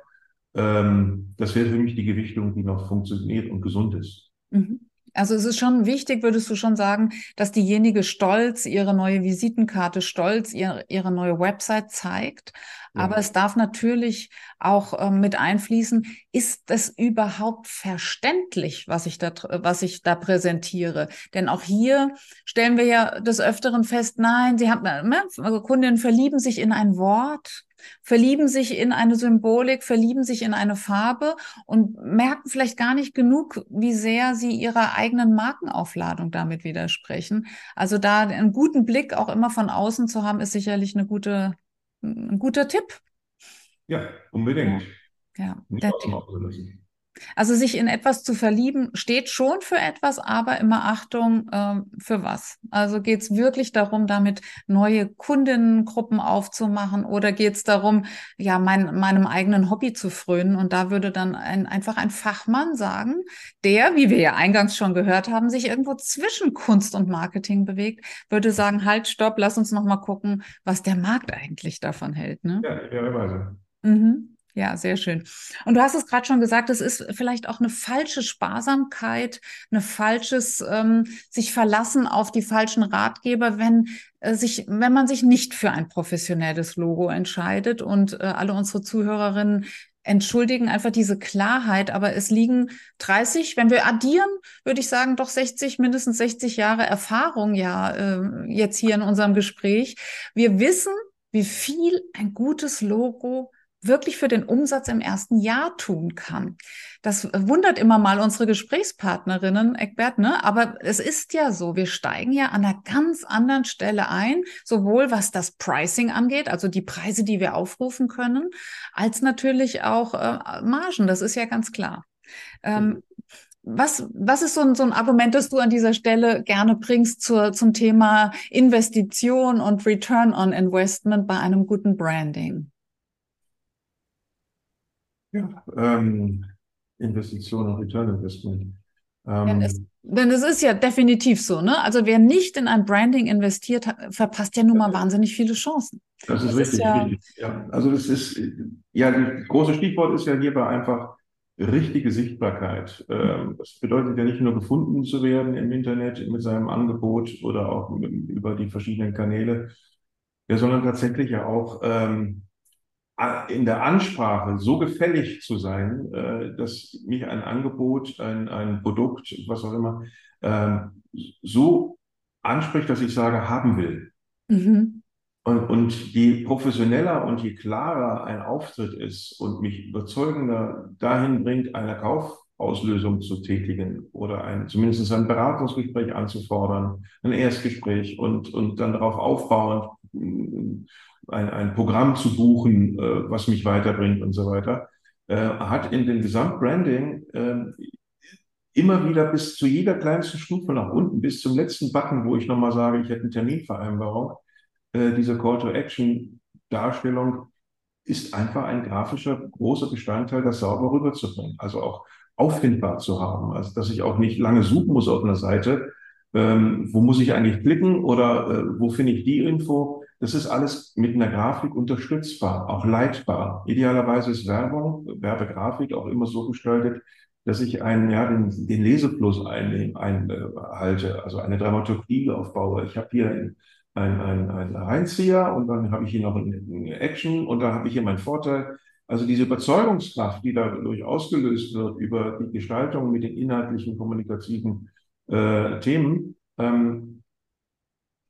Ähm, das wäre für mich die Gewichtung, die noch funktioniert und gesund ist. Mhm. Also es ist schon wichtig, würdest du schon sagen, dass diejenige stolz ihre neue Visitenkarte, stolz ihre, ihre neue Website zeigt. Ja. Aber es darf natürlich auch ähm, mit einfließen, ist es überhaupt verständlich, was ich da, was ich da präsentiere? Denn auch hier stellen wir ja des Öfteren fest, nein, sie haben, ne, Kundinnen verlieben sich in ein Wort, verlieben sich in eine Symbolik, verlieben sich in eine Farbe und merken vielleicht gar nicht genug, wie sehr sie ihrer eigenen Markenaufladung damit widersprechen. Also da einen guten Blick auch immer von außen zu haben, ist sicherlich eine gute, ein guter Tipp. Ja, unbedingt. Ja, Nicht der Tipp. Also sich in etwas zu verlieben, steht schon für etwas, aber immer Achtung, ähm, für was. Also geht es wirklich darum, damit neue Kundennengruppen aufzumachen oder geht es darum, ja, mein, meinem eigenen Hobby zu frönen? Und da würde dann ein, einfach ein Fachmann sagen, der, wie wir ja eingangs schon gehört haben, sich irgendwo zwischen Kunst und Marketing bewegt, würde sagen, halt, stopp, lass uns noch mal gucken, was der Markt eigentlich davon hält. Ne? Ja, idealerweise. Mhm. Ja, sehr schön. Und du hast es gerade schon gesagt, es ist vielleicht auch eine falsche Sparsamkeit, eine falsches ähm, sich verlassen auf die falschen Ratgeber, wenn äh, sich, wenn man sich nicht für ein professionelles Logo entscheidet. Und äh, alle unsere Zuhörerinnen entschuldigen einfach diese Klarheit, aber es liegen 30, wenn wir addieren, würde ich sagen, doch 60, mindestens 60 Jahre Erfahrung ja äh, jetzt hier in unserem Gespräch. Wir wissen, wie viel ein gutes Logo wirklich für den Umsatz im ersten Jahr tun kann. Das wundert immer mal unsere Gesprächspartnerinnen, Eckbert, ne? Aber es ist ja so, wir steigen ja an einer ganz anderen Stelle ein, sowohl was das Pricing angeht, also die Preise, die wir aufrufen können, als natürlich auch äh, Margen. Das ist ja ganz klar. Ähm, was, was ist so ein, so ein Argument, das du an dieser Stelle gerne bringst zur, zum Thema Investition und Return on Investment bei einem guten Branding? Ja, ähm, Investition und Return Investment. Denn es, ähm, denn es ist ja definitiv so, ne? Also wer nicht in ein Branding investiert, verpasst ja nun mal wahnsinnig viele Chancen. Das ist das richtig, ist ja, richtig. Ja, also das ist, ja, das große Stichwort ist ja hierbei einfach richtige Sichtbarkeit. Ähm, das bedeutet ja nicht nur gefunden zu werden im Internet mit seinem Angebot oder auch über die verschiedenen Kanäle, ja, sondern tatsächlich ja auch ähm, in der Ansprache so gefällig zu sein, äh, dass mich ein Angebot, ein, ein Produkt, was auch immer, äh, so anspricht, dass ich sage, haben will. Mhm. Und, und je professioneller und je klarer ein Auftritt ist und mich überzeugender dahin bringt, eine Kaufauslösung zu tätigen oder ein, zumindest ein Beratungsgespräch anzufordern, ein Erstgespräch und, und dann darauf aufbauend ein, ein Programm zu buchen, äh, was mich weiterbringt und so weiter, äh, hat in dem Gesamtbranding äh, immer wieder bis zu jeder kleinsten Stufe nach unten, bis zum letzten Button, wo ich nochmal sage, ich hätte eine Terminvereinbarung, äh, diese Call-to-Action-Darstellung ist einfach ein grafischer großer Bestandteil, das sauber rüberzubringen. Also auch auffindbar zu haben. Also dass ich auch nicht lange suchen muss auf einer Seite, ähm, wo muss ich eigentlich klicken oder äh, wo finde ich die Info, das ist alles mit einer Grafik unterstützbar, auch leitbar. Idealerweise ist Werbung, Werbegrafik auch immer so gestaltet, dass ich einen, ja, den, den Lesefluss einhalte, ein, äh, also eine Dramaturgie aufbaue. Ich habe hier ein, ein, ein, ein Reinzieher und dann habe ich hier noch eine Action und dann habe ich hier meinen Vorteil. Also diese Überzeugungskraft, die dadurch ausgelöst wird über die Gestaltung mit den inhaltlichen, kommunikativen äh, Themen, ähm,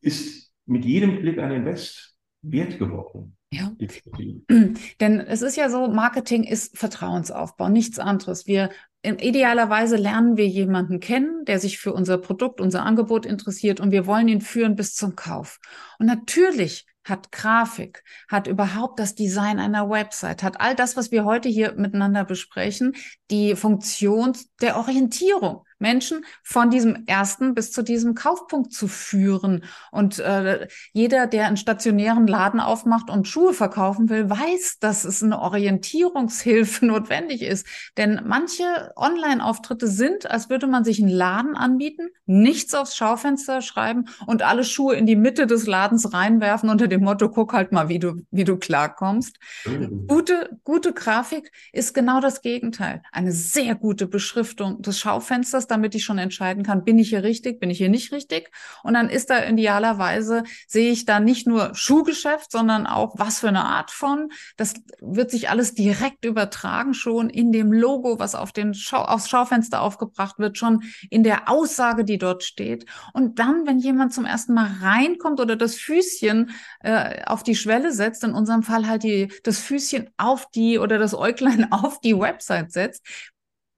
ist mit jedem Klick ein Invest wert geworden. Ja. *clears throat* Denn es ist ja so, Marketing ist Vertrauensaufbau, nichts anderes. Wir idealerweise lernen wir jemanden kennen, der sich für unser Produkt, unser Angebot interessiert und wir wollen ihn führen bis zum Kauf. Und natürlich hat Grafik, hat überhaupt das Design einer Website, hat all das, was wir heute hier miteinander besprechen, die Funktion der Orientierung. Menschen von diesem ersten bis zu diesem Kaufpunkt zu führen. Und äh, jeder, der einen stationären Laden aufmacht und Schuhe verkaufen will, weiß, dass es eine Orientierungshilfe *laughs* notwendig ist. Denn manche Online-Auftritte sind, als würde man sich einen Laden anbieten, nichts aufs Schaufenster schreiben und alle Schuhe in die Mitte des Ladens reinwerfen unter dem Motto, guck halt mal, wie du, wie du klarkommst. Mhm. Gute, gute Grafik ist genau das Gegenteil. Eine sehr gute Beschriftung des Schaufensters damit ich schon entscheiden kann, bin ich hier richtig, bin ich hier nicht richtig. Und dann ist da idealerweise, sehe ich da nicht nur Schuhgeschäft, sondern auch was für eine Art von. Das wird sich alles direkt übertragen schon in dem Logo, was auf den Schau aufs Schaufenster aufgebracht wird, schon in der Aussage, die dort steht. Und dann, wenn jemand zum ersten Mal reinkommt oder das Füßchen äh, auf die Schwelle setzt, in unserem Fall halt die, das Füßchen auf die oder das Äuglein *laughs* auf die Website setzt,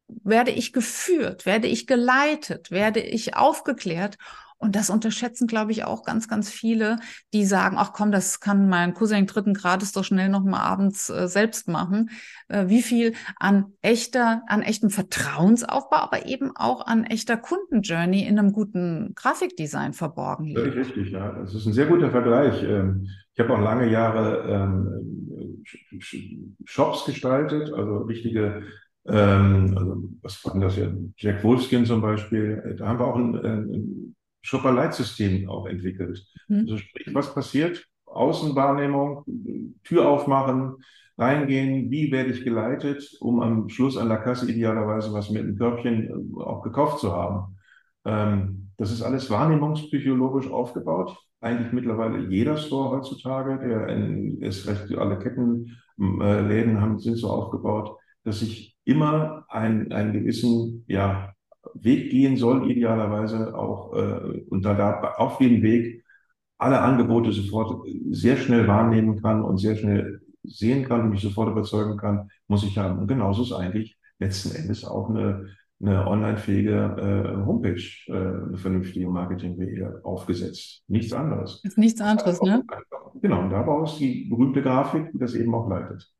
werde ich geführt, werde ich geleitet, werde ich aufgeklärt. Und das unterschätzen, glaube ich, auch ganz, ganz viele, die sagen, ach komm, das kann mein Cousin dritten Grades doch schnell noch mal abends äh, selbst machen. Äh, wie viel an echter, an echtem Vertrauensaufbau, aber eben auch an echter Kundenjourney in einem guten Grafikdesign verborgen liegt. Völlig richtig, ja. Das ist ein sehr guter Vergleich. Ähm, ich habe auch lange Jahre ähm, Shops gestaltet, also richtige ähm, also was war denn das ja? Jack Wolfskin zum Beispiel, da haben wir auch ein, ein Shopper-Leitsystem auch entwickelt. Mhm. Also sprich, was passiert? Außenwahrnehmung, Tür aufmachen, reingehen, wie werde ich geleitet, um am Schluss an der Kasse idealerweise was mit einem Körbchen äh, auch gekauft zu haben. Ähm, das ist alles wahrnehmungspsychologisch aufgebaut. Eigentlich mittlerweile jeder Store heutzutage, der in, ist recht, alle Kettenläden äh, haben, sind so aufgebaut, dass ich immer einen, einen gewissen ja, Weg gehen soll, idealerweise auch, äh, und da, da auf dem Weg alle Angebote sofort sehr schnell wahrnehmen kann und sehr schnell sehen kann und mich sofort überzeugen kann, muss ich haben. Und genauso ist eigentlich letzten Endes auch eine, eine online-fähige äh, Homepage, äh, eine vernünftige Marketingwege aufgesetzt. Nichts anderes. Ist nichts anderes, ne? Genau, und daraus die berühmte Grafik, die das eben auch leitet.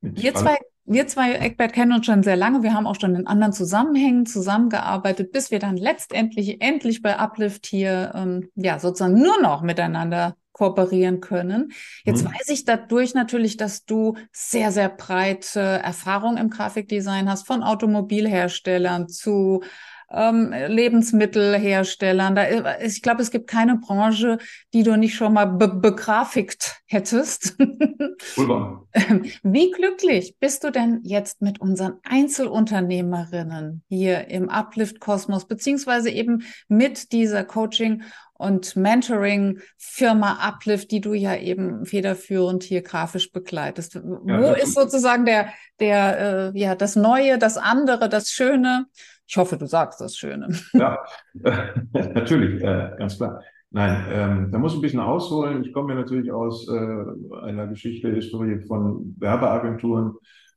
Mit Wir zwei wir zwei, Eckbert, kennen uns schon sehr lange. Wir haben auch schon in anderen Zusammenhängen zusammengearbeitet, bis wir dann letztendlich endlich bei Uplift hier ähm, ja sozusagen nur noch miteinander kooperieren können. Jetzt mhm. weiß ich dadurch natürlich, dass du sehr, sehr breite Erfahrung im Grafikdesign hast, von Automobilherstellern zu ähm, Lebensmittelherstellern. Da, ich glaube, es gibt keine Branche, die du nicht schon mal be begrafikt hättest. *laughs* Wie glücklich bist du denn jetzt mit unseren Einzelunternehmerinnen hier im Uplift-Kosmos, beziehungsweise eben mit dieser Coaching- und Mentoring-Firma Uplift, die du ja eben federführend hier grafisch begleitest. Ja, Wo ist sozusagen der, der, äh, ja, das Neue, das andere, das Schöne? Ich hoffe, du sagst das Schöne. Ja, *laughs* natürlich, äh, ganz klar. Nein, ähm, da muss ich ein bisschen ausholen. Ich komme ja natürlich aus äh, einer Geschichte, Historie von Werbeagenturen,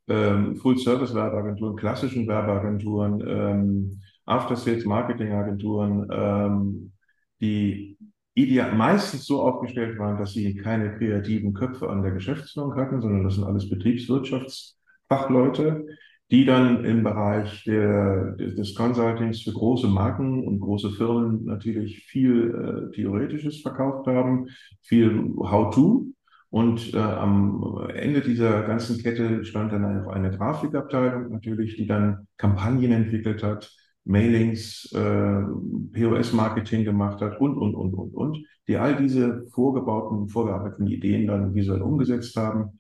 ähm, Full-Service-Werbeagenturen, klassischen Werbeagenturen, ähm, After-Sales-Marketing-Agenturen, ähm, die ideal meistens so aufgestellt waren, dass sie keine kreativen Köpfe an der Geschäftsführung hatten, sondern das sind alles Betriebswirtschaftsfachleute, die dann im Bereich der, des Consultings für große Marken und große Firmen natürlich viel äh, Theoretisches verkauft haben, viel How-to. Und äh, am Ende dieser ganzen Kette stand dann auch eine Grafikabteilung natürlich, die dann Kampagnen entwickelt hat, Mailings, äh, POS-Marketing gemacht hat und, und, und, und, und, die all diese vorgebauten, vorgearbeiteten Ideen dann visuell umgesetzt haben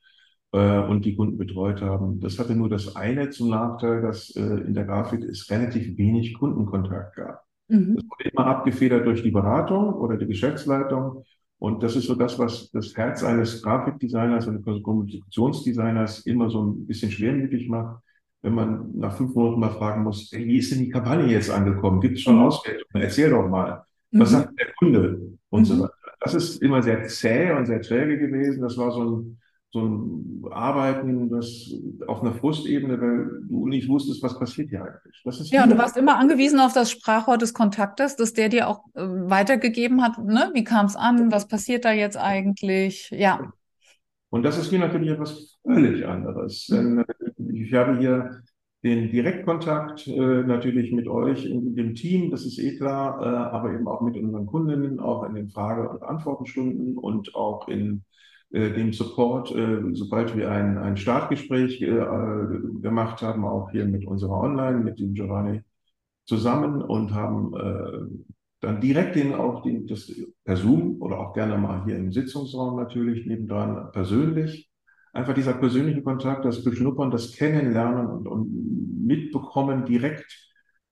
äh, und die Kunden betreut haben. Das hatte nur das eine zum Nachteil, dass äh, in der Grafik es relativ wenig Kundenkontakt gab. Mhm. Das wurde immer abgefedert durch die Beratung oder die Geschäftsleitung. Und das ist so das, was das Herz eines Grafikdesigners und Kommunikationsdesigners immer so ein bisschen schwermütig macht wenn man nach fünf Monaten mal fragen muss, hey, wie ist denn die Kampagne jetzt angekommen? Gibt es schon mhm. Auswertungen? Erzähl doch mal. Was mhm. sagt der Kunde? Und mhm. so weiter. Das ist immer sehr zäh und sehr träge gewesen. Das war so ein, so ein Arbeiten, das auf einer Frustebene, weil du nicht wusstest, was passiert hier eigentlich. Das ist ja, und du warst immer angewiesen auf das Sprachrohr des Kontaktes, das der dir auch äh, weitergegeben hat. Ne? Wie kam es an? Was passiert da jetzt eigentlich? Ja. Und das ist hier natürlich etwas völlig anderes. Denn äh, ich habe hier den Direktkontakt äh, natürlich mit euch in dem Team, das ist eh klar, äh, aber eben auch mit unseren Kundinnen, auch in den Frage- und Antwortenstunden und auch in äh, dem Support, äh, sobald wir ein, ein Startgespräch äh, gemacht haben, auch hier mit unserer Online, mit dem Giovanni zusammen und haben dann direkt den auch den, das per Zoom oder auch gerne mal hier im Sitzungsraum natürlich nebendran persönlich einfach dieser persönliche Kontakt, das Beschnuppern, das Kennenlernen und, und mitbekommen direkt,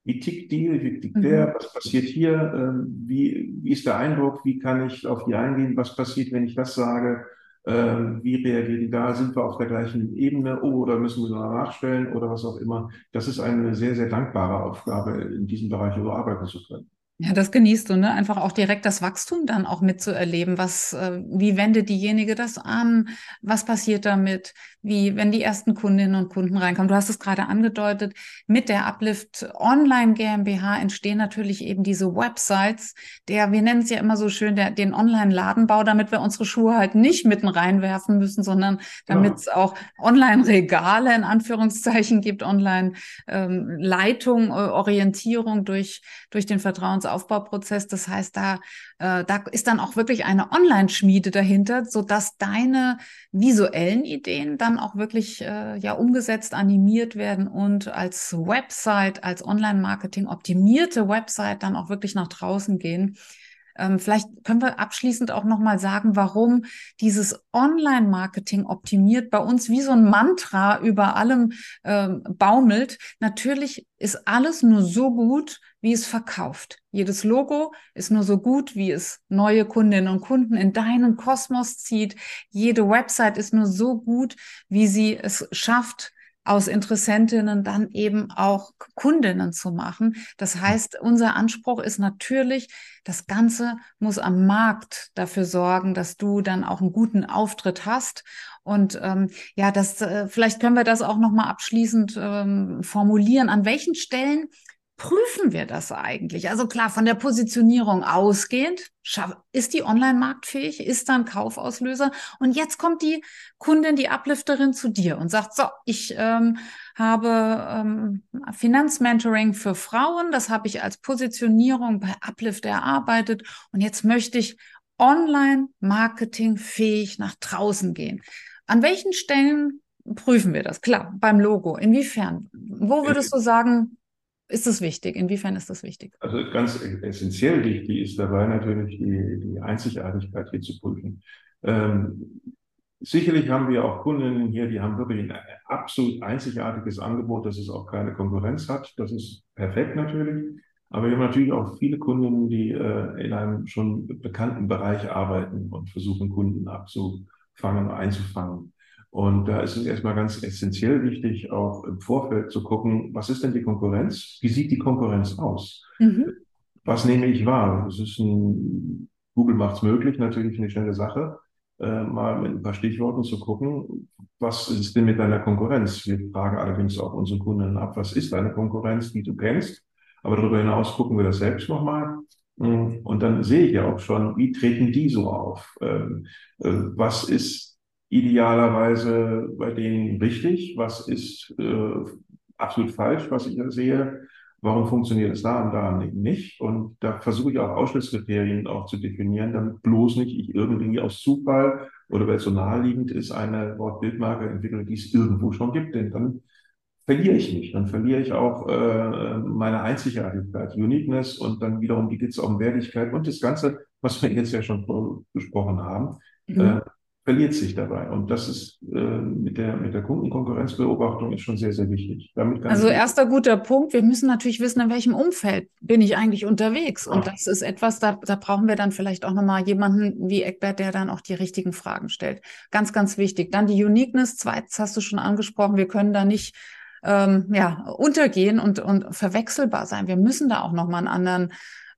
wie tickt die, wie tickt der, mhm. was passiert hier, äh, wie, wie ist der Eindruck, wie kann ich auf die eingehen, was passiert, wenn ich das sage, äh, wie reagiert die da, sind wir auf der gleichen Ebene, oh, oder müssen wir noch nachstellen oder was auch immer. Das ist eine sehr, sehr dankbare Aufgabe, in diesem Bereich überarbeiten zu können. Ja, das genießt du, ne? Einfach auch direkt das Wachstum dann auch mitzuerleben. Was, äh, wie wendet diejenige das an? Was passiert damit? Wie, wenn die ersten Kundinnen und Kunden reinkommen? Du hast es gerade angedeutet. Mit der Uplift Online GmbH entstehen natürlich eben diese Websites, der, wir nennen es ja immer so schön, der, den Online-Ladenbau, damit wir unsere Schuhe halt nicht mitten reinwerfen müssen, sondern damit es ja. auch Online-Regale in Anführungszeichen gibt, Online-Leitung, ähm, Orientierung durch, durch den Vertrauens Aufbauprozess. Das heißt, da, äh, da ist dann auch wirklich eine Online-Schmiede dahinter, so dass deine visuellen Ideen dann auch wirklich äh, ja umgesetzt, animiert werden und als Website, als Online-Marketing optimierte Website dann auch wirklich nach draußen gehen. Ähm, vielleicht können wir abschließend auch nochmal sagen, warum dieses Online-Marketing optimiert bei uns wie so ein Mantra über allem ähm, baumelt. Natürlich ist alles nur so gut, wie es verkauft. Jedes Logo ist nur so gut, wie es neue Kundinnen und Kunden in deinen Kosmos zieht. Jede Website ist nur so gut, wie sie es schafft, aus Interessentinnen dann eben auch Kundinnen zu machen. Das heißt, unser Anspruch ist natürlich, das Ganze muss am Markt dafür sorgen, dass du dann auch einen guten Auftritt hast. Und ähm, ja, das äh, vielleicht können wir das auch noch mal abschließend ähm, formulieren. An welchen Stellen prüfen wir das eigentlich? Also klar, von der Positionierung ausgehend, ist die online marktfähig? Ist da ein Kaufauslöser? Und jetzt kommt die Kundin, die Uplifterin zu dir und sagt, so, ich ähm, habe ähm, Finanzmentoring für Frauen, das habe ich als Positionierung bei Uplift erarbeitet und jetzt möchte ich online Marketing fähig nach draußen gehen. An welchen Stellen prüfen wir das? Klar, beim Logo. Inwiefern? Wo würdest du sagen, ist es wichtig? Inwiefern ist das wichtig? Also ganz essentiell wichtig ist dabei natürlich die, die Einzigartigkeit hier zu prüfen. Ähm, sicherlich haben wir auch Kundinnen hier, die haben wirklich ein absolut einzigartiges Angebot, dass es auch keine Konkurrenz hat. Das ist perfekt natürlich. Aber wir haben natürlich auch viele Kundinnen, die äh, in einem schon bekannten Bereich arbeiten und versuchen, Kunden abzufangen, einzufangen. Und da ist es erstmal ganz essentiell wichtig, auch im Vorfeld zu gucken, was ist denn die Konkurrenz? Wie sieht die Konkurrenz aus? Mhm. Was nehme ich wahr? Das ist ein, Google macht es möglich, natürlich eine schnelle Sache, äh, mal mit ein paar Stichworten zu gucken, was ist denn mit deiner Konkurrenz? Wir fragen allerdings auch unseren Kunden ab, was ist deine Konkurrenz, die du kennst? Aber darüber hinaus gucken wir das selbst nochmal. Und dann sehe ich ja auch schon, wie treten die so auf? Ähm, äh, was ist idealerweise bei denen richtig, was ist äh, absolut falsch, was ich da sehe, warum funktioniert es da und da nicht. Und da versuche ich auch Ausschlusskriterien auch zu definieren, damit bloß nicht ich irgendwie aus Zufall oder weil es so naheliegend ist, eine Wortbildmarke entwickle, die es irgendwo schon gibt. Denn dann verliere ich mich, dann verliere ich auch äh, meine Einzigartigkeit, Uniqueness und dann wiederum geht es um Wertigkeit und das Ganze, was wir jetzt ja schon besprochen haben. Mhm. Äh, verliert sich dabei. Und das ist äh, mit der, mit der Kundenkonkurrenzbeobachtung ist schon sehr, sehr wichtig. also erster guter Punkt. Wir müssen natürlich wissen, in welchem Umfeld bin ich eigentlich unterwegs. Und Ach. das ist etwas, da, da brauchen wir dann vielleicht auch nochmal jemanden wie Eckbert, der dann auch die richtigen Fragen stellt. Ganz, ganz wichtig. Dann die Uniqueness. Zweitens hast du schon angesprochen. Wir können da nicht ähm, ja, untergehen und, und verwechselbar sein. Wir müssen da auch nochmal einen anderen,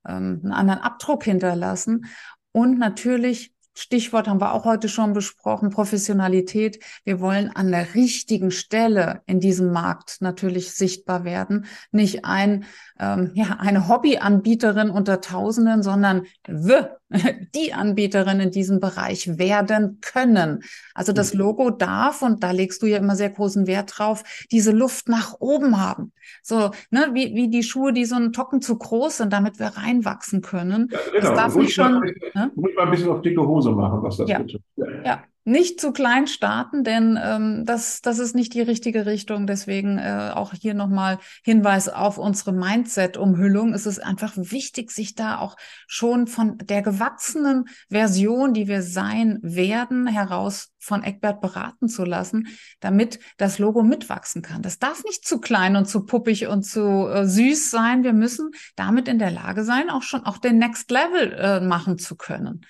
ähm, einen anderen Abdruck hinterlassen. Und natürlich Stichwort haben wir auch heute schon besprochen, Professionalität. Wir wollen an der richtigen Stelle in diesem Markt natürlich sichtbar werden. Nicht ein, ähm, ja, eine Hobbyanbieterin unter Tausenden, sondern the, *laughs* die Anbieterin in diesem Bereich werden können. Also das mhm. Logo darf, und da legst du ja immer sehr großen Wert drauf, diese Luft nach oben haben. So, ne, wie, wie die Schuhe, die so einen Tocken zu groß sind, damit wir reinwachsen können. Ja, genau. Das darf nicht schon. Mal, ne? Muss mal ein bisschen auf dicke Hose machen, was das ja. betrifft. Ja. ja nicht zu klein starten, denn ähm, das, das ist nicht die richtige Richtung. Deswegen äh, auch hier nochmal Hinweis auf unsere Mindset-Umhüllung. Es ist einfach wichtig, sich da auch schon von der gewachsenen Version, die wir sein werden, heraus von Eckbert beraten zu lassen, damit das Logo mitwachsen kann. Das darf nicht zu klein und zu puppig und zu äh, süß sein. Wir müssen damit in der Lage sein, auch schon auch den Next Level äh, machen zu können.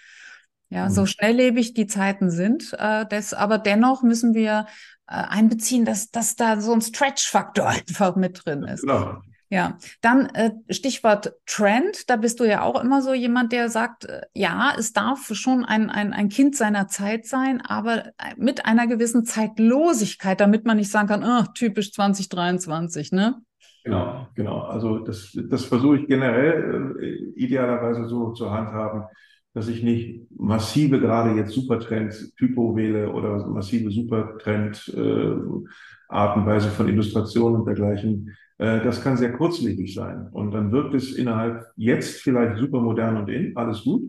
Ja, so mhm. schnelllebig die Zeiten sind, äh, das, aber dennoch müssen wir äh, einbeziehen, dass, dass da so ein Stretch-Faktor *laughs* einfach mit drin ist. Genau. Ja, dann äh, Stichwort Trend, da bist du ja auch immer so jemand, der sagt, äh, ja, es darf schon ein, ein, ein Kind seiner Zeit sein, aber äh, mit einer gewissen Zeitlosigkeit, damit man nicht sagen kann, oh, typisch 2023, ne? Genau, genau. Also das, das versuche ich generell äh, idealerweise so zu handhaben dass ich nicht massive, gerade jetzt Supertrend-Typo wähle oder massive Supertrend äh, Artenweise von Illustration und dergleichen. Äh, das kann sehr kurzlebig sein. Und dann wirkt es innerhalb jetzt vielleicht super modern und in, alles gut.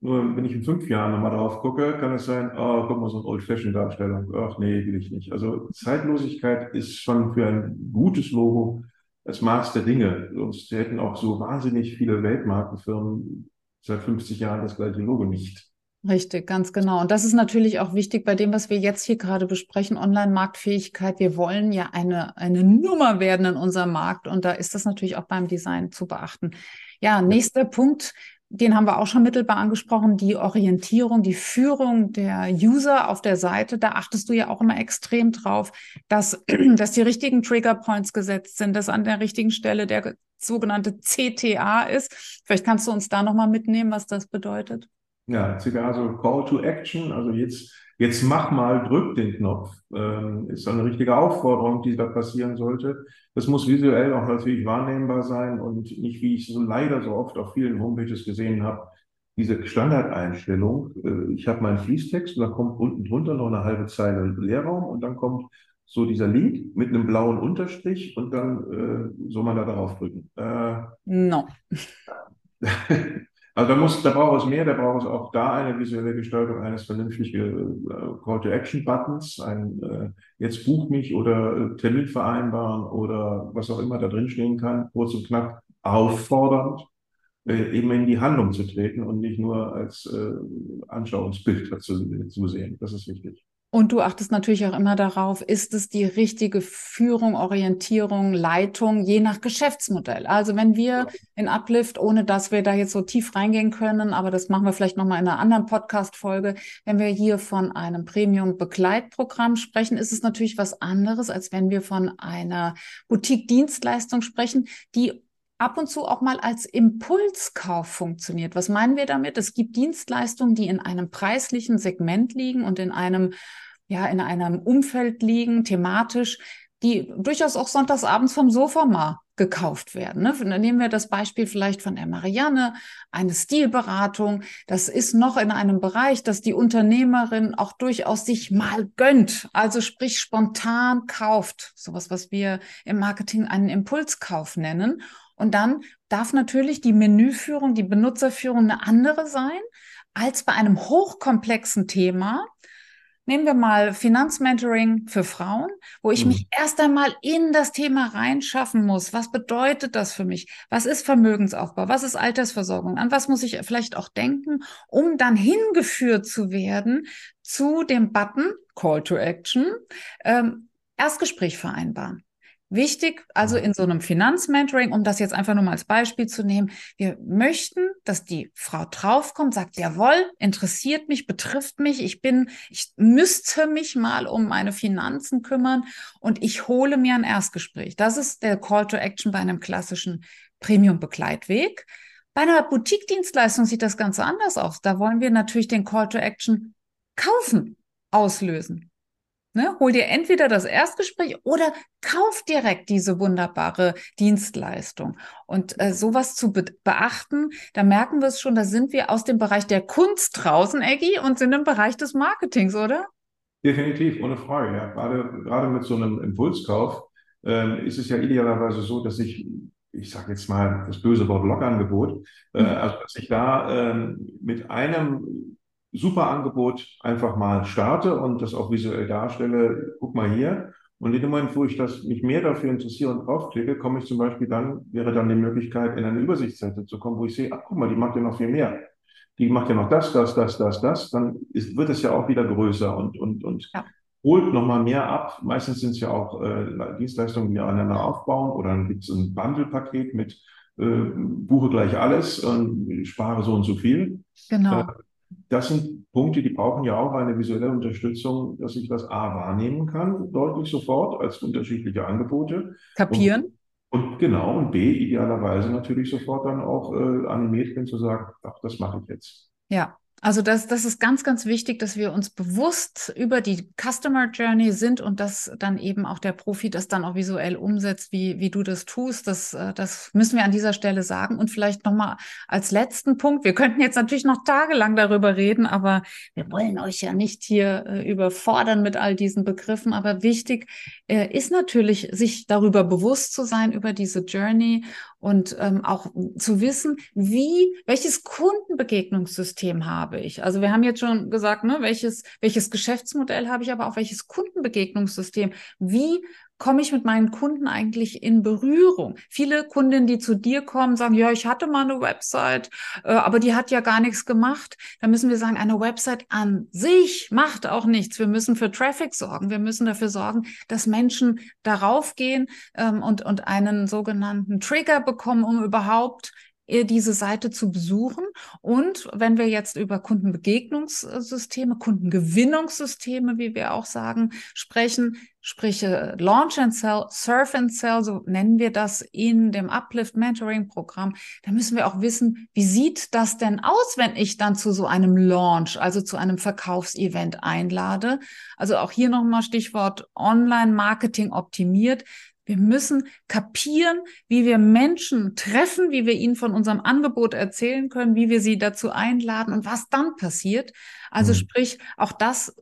Nur wenn ich in fünf Jahren nochmal drauf gucke, kann es sein, oh, guck mal, so eine Old-Fashioned-Darstellung. Ach nee, will ich nicht. Also Zeitlosigkeit ist schon für ein gutes Logo das Maß der Dinge. Sonst hätten auch so wahnsinnig viele Weltmarkenfirmen seit 50 Jahren das gleiche Logo nicht. Richtig, ganz genau. Und das ist natürlich auch wichtig bei dem, was wir jetzt hier gerade besprechen, Online-Marktfähigkeit. Wir wollen ja eine, eine Nummer werden in unserem Markt und da ist das natürlich auch beim Design zu beachten. Ja, nächster Punkt, den haben wir auch schon mittelbar angesprochen, die Orientierung, die Führung der User auf der Seite. Da achtest du ja auch immer extrem drauf, dass, *clears throat* dass die richtigen Trigger Points gesetzt sind, dass an der richtigen Stelle der sogenannte CTA ist. Vielleicht kannst du uns da nochmal mitnehmen, was das bedeutet. Ja, CTA, also Call to Action, also jetzt, jetzt mach mal, drück den Knopf, ähm, ist eine richtige Aufforderung, die da passieren sollte. Das muss visuell auch natürlich wahrnehmbar sein und nicht, wie ich so leider so oft auf vielen Homepages gesehen habe, diese Standardeinstellung. Äh, ich habe meinen Fließtext und dann kommt unten drunter noch eine halbe Zeile Leerraum und dann kommt so dieser Lead mit einem blauen Unterstrich und dann äh, soll man da darauf drücken. Äh, no. *laughs* Also da muss, da braucht es mehr, da braucht es auch da eine visuelle Gestaltung eines vernünftigen äh, Call-to-Action-Buttons, ein äh, jetzt buch mich oder äh, Termin vereinbaren oder was auch immer da drin stehen kann, kurz und knapp auffordernd, äh, eben in die Handlung zu treten und nicht nur als äh, Anschauungsbild zu, zu sehen. Das ist wichtig. Und du achtest natürlich auch immer darauf, ist es die richtige Führung, Orientierung, Leitung, je nach Geschäftsmodell. Also wenn wir in Uplift, ohne dass wir da jetzt so tief reingehen können, aber das machen wir vielleicht nochmal in einer anderen Podcast-Folge, wenn wir hier von einem Premium-Begleitprogramm sprechen, ist es natürlich was anderes, als wenn wir von einer Boutique-Dienstleistung sprechen, die ab und zu auch mal als Impulskauf funktioniert. Was meinen wir damit? Es gibt Dienstleistungen, die in einem preislichen Segment liegen und in einem, ja, in einem Umfeld liegen, thematisch, die durchaus auch sonntagsabends vom Sofa mal gekauft werden. Ne? Dann nehmen wir das Beispiel vielleicht von der Marianne, eine Stilberatung. Das ist noch in einem Bereich, dass die Unternehmerin auch durchaus sich mal gönnt, also sprich spontan kauft. Sowas, was wir im Marketing einen Impulskauf nennen. Und dann darf natürlich die Menüführung, die Benutzerführung eine andere sein als bei einem hochkomplexen Thema. Nehmen wir mal Finanzmentoring für Frauen, wo ich mhm. mich erst einmal in das Thema reinschaffen muss. Was bedeutet das für mich? Was ist Vermögensaufbau? Was ist Altersversorgung? An was muss ich vielleicht auch denken, um dann hingeführt zu werden zu dem Button Call to Action, ähm, Erstgespräch vereinbaren. Wichtig, also in so einem Finanzmentoring, um das jetzt einfach nur mal als Beispiel zu nehmen, wir möchten, dass die Frau draufkommt, sagt, jawohl, interessiert mich, betrifft mich, ich bin, ich müsste mich mal um meine Finanzen kümmern und ich hole mir ein Erstgespräch. Das ist der Call to Action bei einem klassischen Premium-Begleitweg. Bei einer Boutique-Dienstleistung sieht das Ganze anders aus. Da wollen wir natürlich den Call to Action kaufen, auslösen. Ne? Hol dir entweder das Erstgespräch oder kauf direkt diese wunderbare Dienstleistung. Und äh, sowas zu be beachten, da merken wir es schon, da sind wir aus dem Bereich der Kunst draußen, Eggy, und sind im Bereich des Marketings, oder? Definitiv, ohne Frage. Ja. Gerade, gerade mit so einem Impulskauf äh, ist es ja idealerweise so, dass ich ich sage jetzt mal das böse Wort Logangebot, äh, mhm. also dass ich da äh, mit einem super Angebot einfach mal starte und das auch visuell darstelle, guck mal hier. Und in dem Moment, wo ich das, mich mehr dafür interessiere und draufklicke, komme ich zum Beispiel dann, wäre dann die Möglichkeit, in eine Übersichtsseite zu kommen, wo ich sehe, ach, guck mal, die macht ja noch viel mehr. Die macht ja noch das, das, das, das, das. Dann ist, wird es ja auch wieder größer und, und, und ja. holt nochmal mehr ab. Meistens sind es ja auch äh, Dienstleistungen, die aneinander aufbauen oder dann gibt es ein Bundle-Paket mit äh, buche gleich alles und spare so und so viel. Genau. Äh, das sind Punkte, die brauchen ja auch eine visuelle Unterstützung, dass ich das A wahrnehmen kann, deutlich sofort als unterschiedliche Angebote. Kapieren. Und, und genau, und B, idealerweise natürlich sofort dann auch äh, animiert bin zu sagen, ach, das mache ich jetzt. Ja, also das, das ist ganz, ganz wichtig, dass wir uns bewusst über die Customer Journey sind und dass dann eben auch der Profi das dann auch visuell umsetzt, wie, wie du das tust. Das, äh, das müssen wir an dieser Stelle sagen. Und vielleicht nochmal als letzten Punkt. Wir könnten jetzt natürlich noch tagelang darüber reden, aber wir wollen euch ja nicht hier äh, überfordern mit all diesen Begriffen. Aber wichtig ist natürlich, sich darüber bewusst zu sein, über diese Journey und ähm, auch zu wissen, wie, welches Kundenbegegnungssystem habe ich. Also wir haben jetzt schon gesagt, ne, welches, welches Geschäftsmodell habe ich, aber auch welches Kundenbegegnungssystem. Wie komme ich mit meinen Kunden eigentlich in Berührung? Viele Kundinnen, die zu dir kommen, sagen, ja, ich hatte mal eine Website, äh, aber die hat ja gar nichts gemacht. Da müssen wir sagen, eine Website an sich macht auch nichts. Wir müssen für Traffic sorgen. Wir müssen dafür sorgen, dass Menschen darauf gehen ähm, und, und einen sogenannten Trigger bekommen, um überhaupt diese Seite zu besuchen. Und wenn wir jetzt über Kundenbegegnungssysteme, Kundengewinnungssysteme, wie wir auch sagen, sprechen, sprich äh, Launch and Sell, Surf and Sell, so nennen wir das in dem Uplift Mentoring Programm, da müssen wir auch wissen, wie sieht das denn aus, wenn ich dann zu so einem Launch, also zu einem Verkaufsevent einlade? Also auch hier nochmal Stichwort Online Marketing optimiert. Wir müssen kapieren, wie wir Menschen treffen, wie wir ihnen von unserem Angebot erzählen können, wie wir sie dazu einladen und was dann passiert. Also mhm. sprich, auch das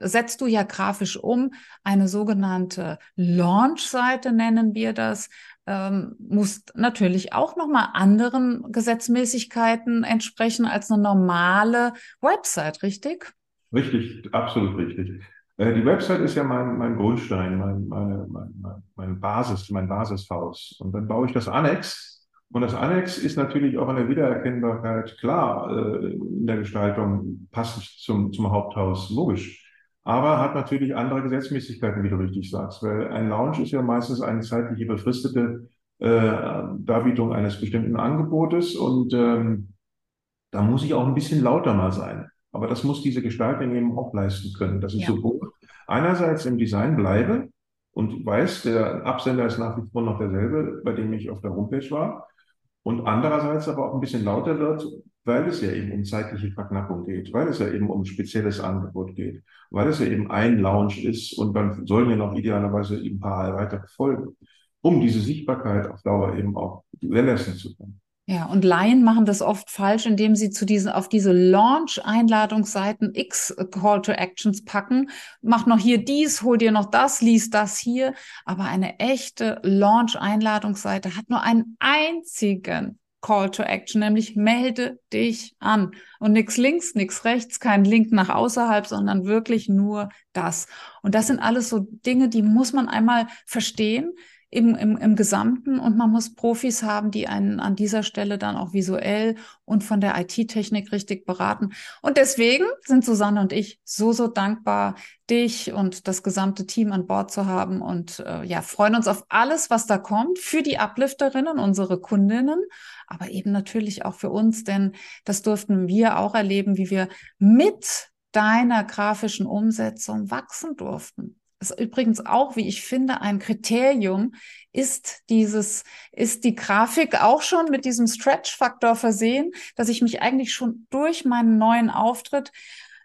setzt du ja grafisch um. Eine sogenannte Launch-Seite nennen wir das. ähm, muss natürlich auch nochmal anderen Gesetzmäßigkeiten entsprechen als eine normale Website, richtig? Richtig, absolut richtig. Äh, die Website ist ja mein, mein Grundstein, mein, meine, mein, mein Basis, mein Basishaus. Und dann baue ich das Annex. Und das Annex ist natürlich auch an der Wiedererkennbarkeit klar äh, in der Gestaltung passend zum, zum Haupthaus, logisch. Aber hat natürlich andere Gesetzmäßigkeiten, wie du richtig sagst, weil ein Lounge ist ja meistens eine zeitliche befristete äh, Darbietung eines bestimmten Angebotes und ähm, da muss ich auch ein bisschen lauter mal sein. Aber das muss diese Gestaltung eben auch leisten können, dass ich ja. sowohl einerseits im Design bleibe und weiß, der Absender ist nach wie vor noch derselbe, bei dem ich auf der Homepage war, und andererseits aber auch ein bisschen lauter wird, weil es ja eben um zeitliche Verknappung geht, weil es ja eben um spezielles Angebot geht, weil es ja eben ein Lounge ist und dann sollen ja noch idealerweise eben ein paar weitere folgen, um diese Sichtbarkeit auf Dauer eben auch gewährleisten zu können. Ja, und Laien machen das oft falsch, indem sie zu diesen, auf diese Launch-Einladungsseiten X Call to Actions packen. Mach noch hier dies, hol dir noch das, lies das hier. Aber eine echte Launch-Einladungsseite hat nur einen einzigen Call to Action, nämlich melde dich an. Und nix links, nix rechts, kein Link nach außerhalb, sondern wirklich nur das. Und das sind alles so Dinge, die muss man einmal verstehen im, im, im Gesamten. Und man muss Profis haben, die einen an dieser Stelle dann auch visuell und von der IT-Technik richtig beraten. Und deswegen sind Susanne und ich so, so dankbar, dich und das gesamte Team an Bord zu haben. Und äh, ja, freuen uns auf alles, was da kommt für die Uplifterinnen, unsere Kundinnen, aber eben natürlich auch für uns, denn das durften wir auch erleben, wie wir mit deiner grafischen Umsetzung wachsen durften ist übrigens auch, wie ich finde, ein Kriterium, ist dieses, ist die Grafik auch schon mit diesem Stretch-Faktor versehen, dass ich mich eigentlich schon durch meinen neuen Auftritt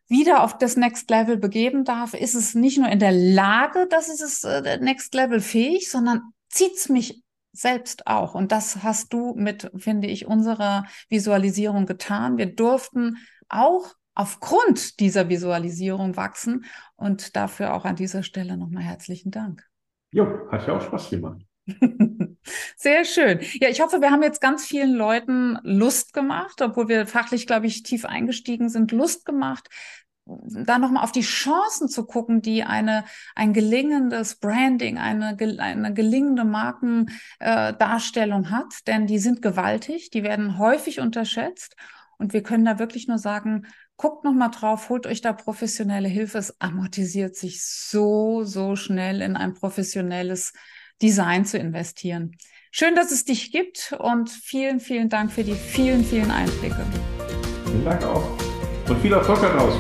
wieder auf das Next Level begeben darf, ist es nicht nur in der Lage, dass es ist äh, Next Level fähig, sondern zieht es mich selbst auch. Und das hast du mit, finde ich, unserer Visualisierung getan. Wir durften auch aufgrund dieser Visualisierung wachsen. Und dafür auch an dieser Stelle nochmal herzlichen Dank. Jo, hat ja auch Spaß gemacht. *laughs* Sehr schön. Ja, ich hoffe, wir haben jetzt ganz vielen Leuten Lust gemacht, obwohl wir fachlich, glaube ich, tief eingestiegen sind, Lust gemacht, da nochmal auf die Chancen zu gucken, die eine, ein gelingendes Branding, eine, eine gelingende Markendarstellung äh, hat, denn die sind gewaltig, die werden häufig unterschätzt und wir können da wirklich nur sagen, guckt noch mal drauf, holt euch da professionelle Hilfe. Es amortisiert sich so, so schnell in ein professionelles Design zu investieren. Schön, dass es dich gibt und vielen, vielen Dank für die vielen, vielen Einblicke. Vielen Dank auch und viel Erfolg daraus.